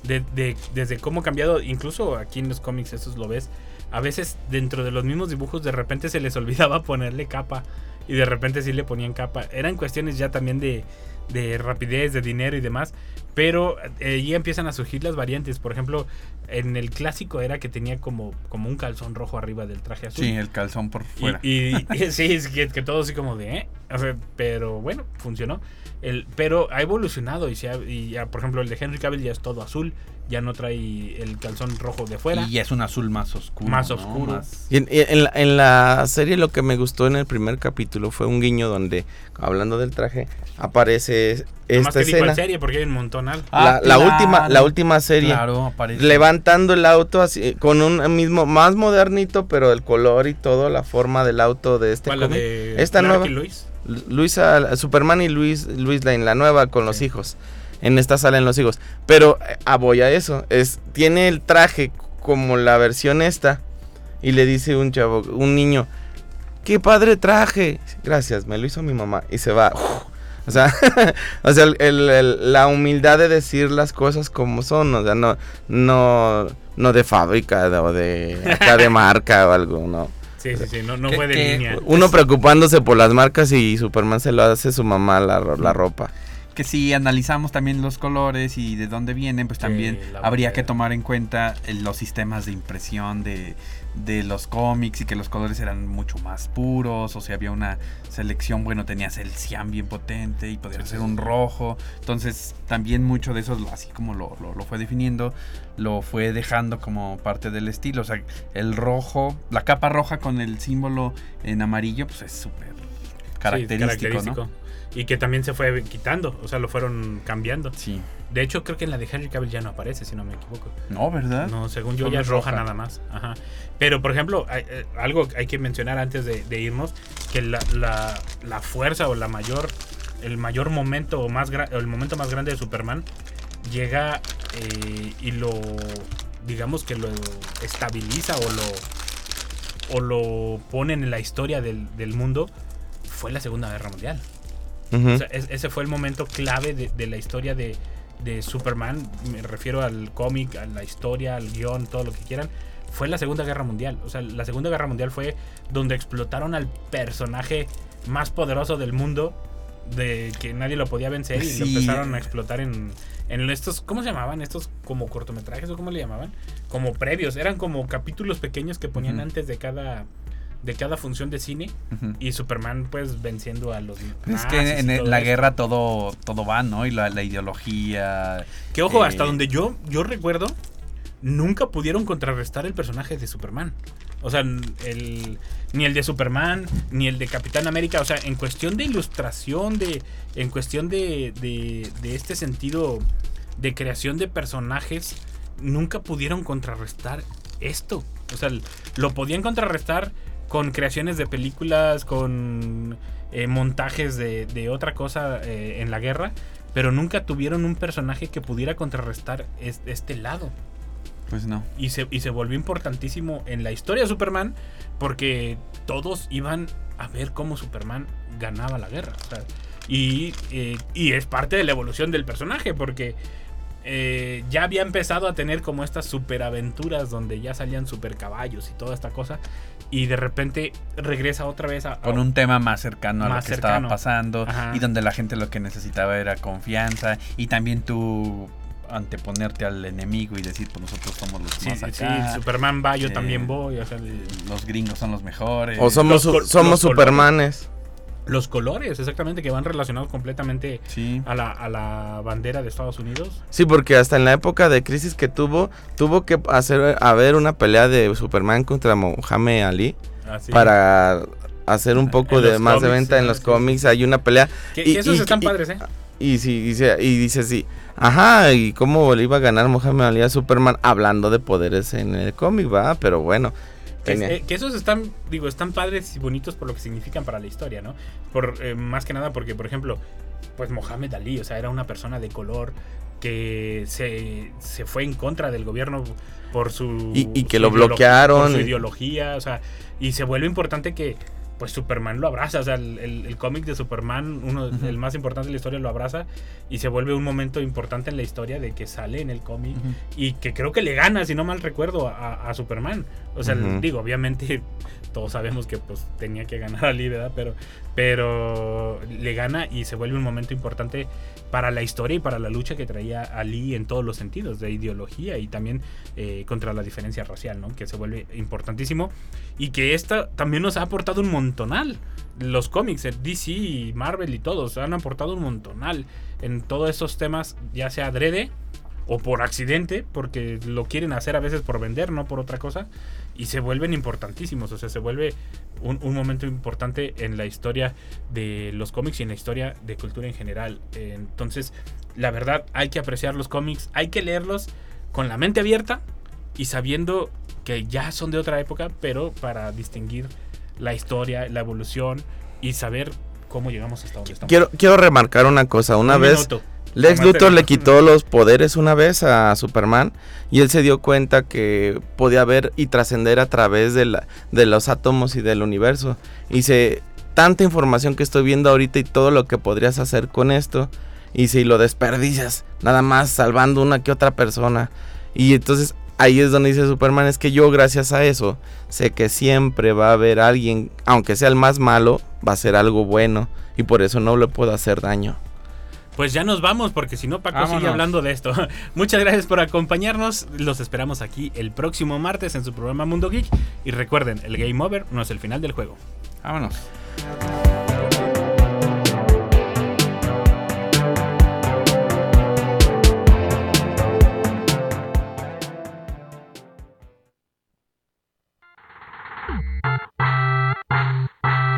De, de- desde cómo ha cambiado, incluso aquí en los cómics, eso lo ves. A veces dentro de los mismos dibujos de repente se les olvidaba ponerle capa y de repente sí le ponían capa. Eran cuestiones ya también de, de rapidez, de dinero y demás. Pero eh, empiezan a surgir las variantes. Por ejemplo, en el clásico era que tenía como, como un calzón rojo arriba del traje azul. Sí, el calzón por Y- fuera. Y, y- sí, es que, que todo así como de, ¿eh? O sea, pero bueno, funcionó. El, pero ha evolucionado y, se ha- y ya, por ejemplo, el de Henry Cavill ya es todo azul, ya no trae el calzón rojo de fuera. Y es un azul más oscuro. Más ¿no? oscuro. Más- Y en, en la, en la serie lo que me gustó en el primer capítulo fue un guiño donde, hablando del traje, aparece esta que escena. serie porque hay un montonal. Ah, la, la claro. última, la última serie. Claro, aparece. Levantando el auto así, con un mismo, más modernito, pero el color y todo, la forma del auto de este ¿Cuál, de Esta Clark nueva. y Luisa, Superman y Luis, Luis Lane, la nueva con los hijos. En esta salen los hijos. Pero eh, ah, voy a eso. Es, tiene el traje como la versión esta. Y le dice un chavo, un niño, qué padre traje. Gracias, me lo hizo mi mamá. Y se va. O sea, o sea el- el- el- la humildad de decir las cosas como son. O sea, no, no, no de fábrica o de acá de marca o algo, no. Sí, sí, sí, no, no ¿Qué- fue de qué- línea. Uno preocupándose por las marcas y Superman se lo hace su mamá la, la ropa. que si analizamos también los colores y de dónde vienen, pues también la habría que tomar en cuenta eh, los sistemas de impresión de, de los cómics y que los colores eran mucho más puros, o sea, había una selección, bueno, tenías el cian bien potente y ser sí, un rojo, entonces también mucho de eso, así como lo, lo- lo fue definiendo, lo fue dejando como parte del estilo, o sea, el rojo, la capa roja con el símbolo en amarillo, pues es súper Sí, característico, ¿no? Y que también se fue quitando, o sea, lo fueron cambiando. Sí. De hecho, creo que en la de Henry Cavill ya no aparece, si no me equivoco. No, ¿verdad? No, según yo Solo ya es roja, roja. nada más. Ajá. Pero, por ejemplo, hay- eh, algo hay que mencionar antes de, de irnos, que la, la- la fuerza o la mayor, el mayor momento o más gra- el momento más grande de Superman llega eh, y lo, digamos que lo estabiliza o lo, o lo pone en la historia del, del mundo, fue la Segunda Guerra Mundial. O sea, es- ese fue el momento clave de, de la historia de, de Superman. Me refiero al cómic, a la historia, al guion, todo lo que quieran. Fue la Segunda Guerra Mundial. O sea, la Segunda Guerra Mundial fue donde explotaron al personaje más poderoso del mundo. De que nadie lo podía vencer y lo empezaron a explotar en, en estos, ¿cómo se llamaban? Estos como cortometrajes o cómo le llamaban? Como previos, eran como capítulos pequeños que ponían antes de cada de cada función de cine y Superman pues venciendo a los Es nazis que en la eso. guerra todo, todo va, ¿no? Y la, la ideología. Que ojo, eh, hasta donde yo, yo recuerdo, nunca pudieron contrarrestar el personaje de Superman. O sea, el, ni el de Superman, ni el de Capitán América. O sea, en cuestión de ilustración, de, en cuestión de, de, de este sentido de creación de personajes, nunca pudieron contrarrestar esto. O sea, lo podían contrarrestar con creaciones de películas, con eh, montajes de, de otra cosa eh, en la guerra, pero nunca tuvieron un personaje que pudiera contrarrestar es- este lado. Pues no. Y se, y se volvió importantísimo en la historia de Superman porque todos iban a ver cómo Superman ganaba la guerra. o sea, y, eh, y es parte de la evolución del personaje porque eh, ya había empezado a tener como estas superaventuras donde ya salían super caballos y toda esta cosa. Y de repente regresa otra vez a... Con un tema más cercano a lo que cercano. estaba pasando. Ajá. Y donde la gente lo que necesitaba era confianza. Y también tú anteponerte al enemigo y decir, pues nosotros somos los Sí, más sí, acá. Superman va, yo Eh, también voy. o sea, Los gringos son los mejores. O somos, los somos los colores. Los colores, exactamente, que van relacionados completamente Sí. a la, a la bandera de Estados Unidos. Sí, porque hasta en la época de crisis que tuvo, tuvo que hacer haber una pelea de Superman contra Mohamed Ali Así. para hacer un poco En de más de venta en sí, los sí, cómics. Hay una pelea Que, y- que esos y- están y- padres, ¿eh? y sí, y dice así, ajá, y cómo le iba a ganar Mohamed Ali a Superman hablando de poderes en el cómic, va, pero bueno. Que, eh, que esos están, digo, están padres y bonitos por lo que significan para la historia, ¿no? Por, eh, más que nada porque, por ejemplo, pues Mohamed Ali, o sea, era una persona de color que se, se fue en contra del gobierno por su... Y- y que su lo bloquearon por su ideología, o sea, y se vuelve importante que pues Superman lo abraza, o sea, el, el- el cómic de Superman, uno, el más importante de la historia, lo abraza y se vuelve un momento importante en la historia de que sale en el cómic y que creo que le gana, si no mal recuerdo, a, a Superman. O sea, digo, obviamente todos sabemos que pues tenía que ganar Ali, ¿verdad? Pero, pero le gana y se vuelve un momento importante para la historia y para la lucha que traía Ali en todos los sentidos, de ideología y también eh, contra la diferencia racial, ¿no? Que se vuelve importantísimo y que esta también nos ha aportado un montonal. Los cómics, el DC Marvel y todos han aportado un montonal en todos esos temas, ya sea adrede o por accidente, porque lo quieren hacer a veces por vender, no por otra cosa, y se vuelven importantísimos, o sea, se vuelve un, un momento importante en la historia de los cómics y en la historia de cultura en general. Entonces, la verdad, hay que apreciar los cómics, hay que leerlos con la mente abierta y sabiendo que ya son de otra época, pero para distinguir la historia, la evolución y saber cómo llegamos hasta donde estamos. Quiero, quiero remarcar una cosa. Una Un vez minuto. Lex Luthor le quitó los poderes una vez a Superman y él se dio cuenta que podía ver y trascender a través de, la, de los átomos y del universo. Y se tanta información que estoy viendo ahorita y todo lo que podrías hacer con esto y si lo desperdicias nada más salvando una que otra persona y entonces ahí es donde dice Superman es que yo gracias a eso sé que siempre va a haber alguien aunque sea el más malo va a ser algo bueno y por eso no le puedo hacer daño. Pues ya nos vamos porque si no Paco sigue hablando de esto. Muchas gracias por acompañarnos. Los esperamos aquí el próximo martes en su programa Mundo Geek. Y recuerden, el Game Over no es el final del juego. Vámonos.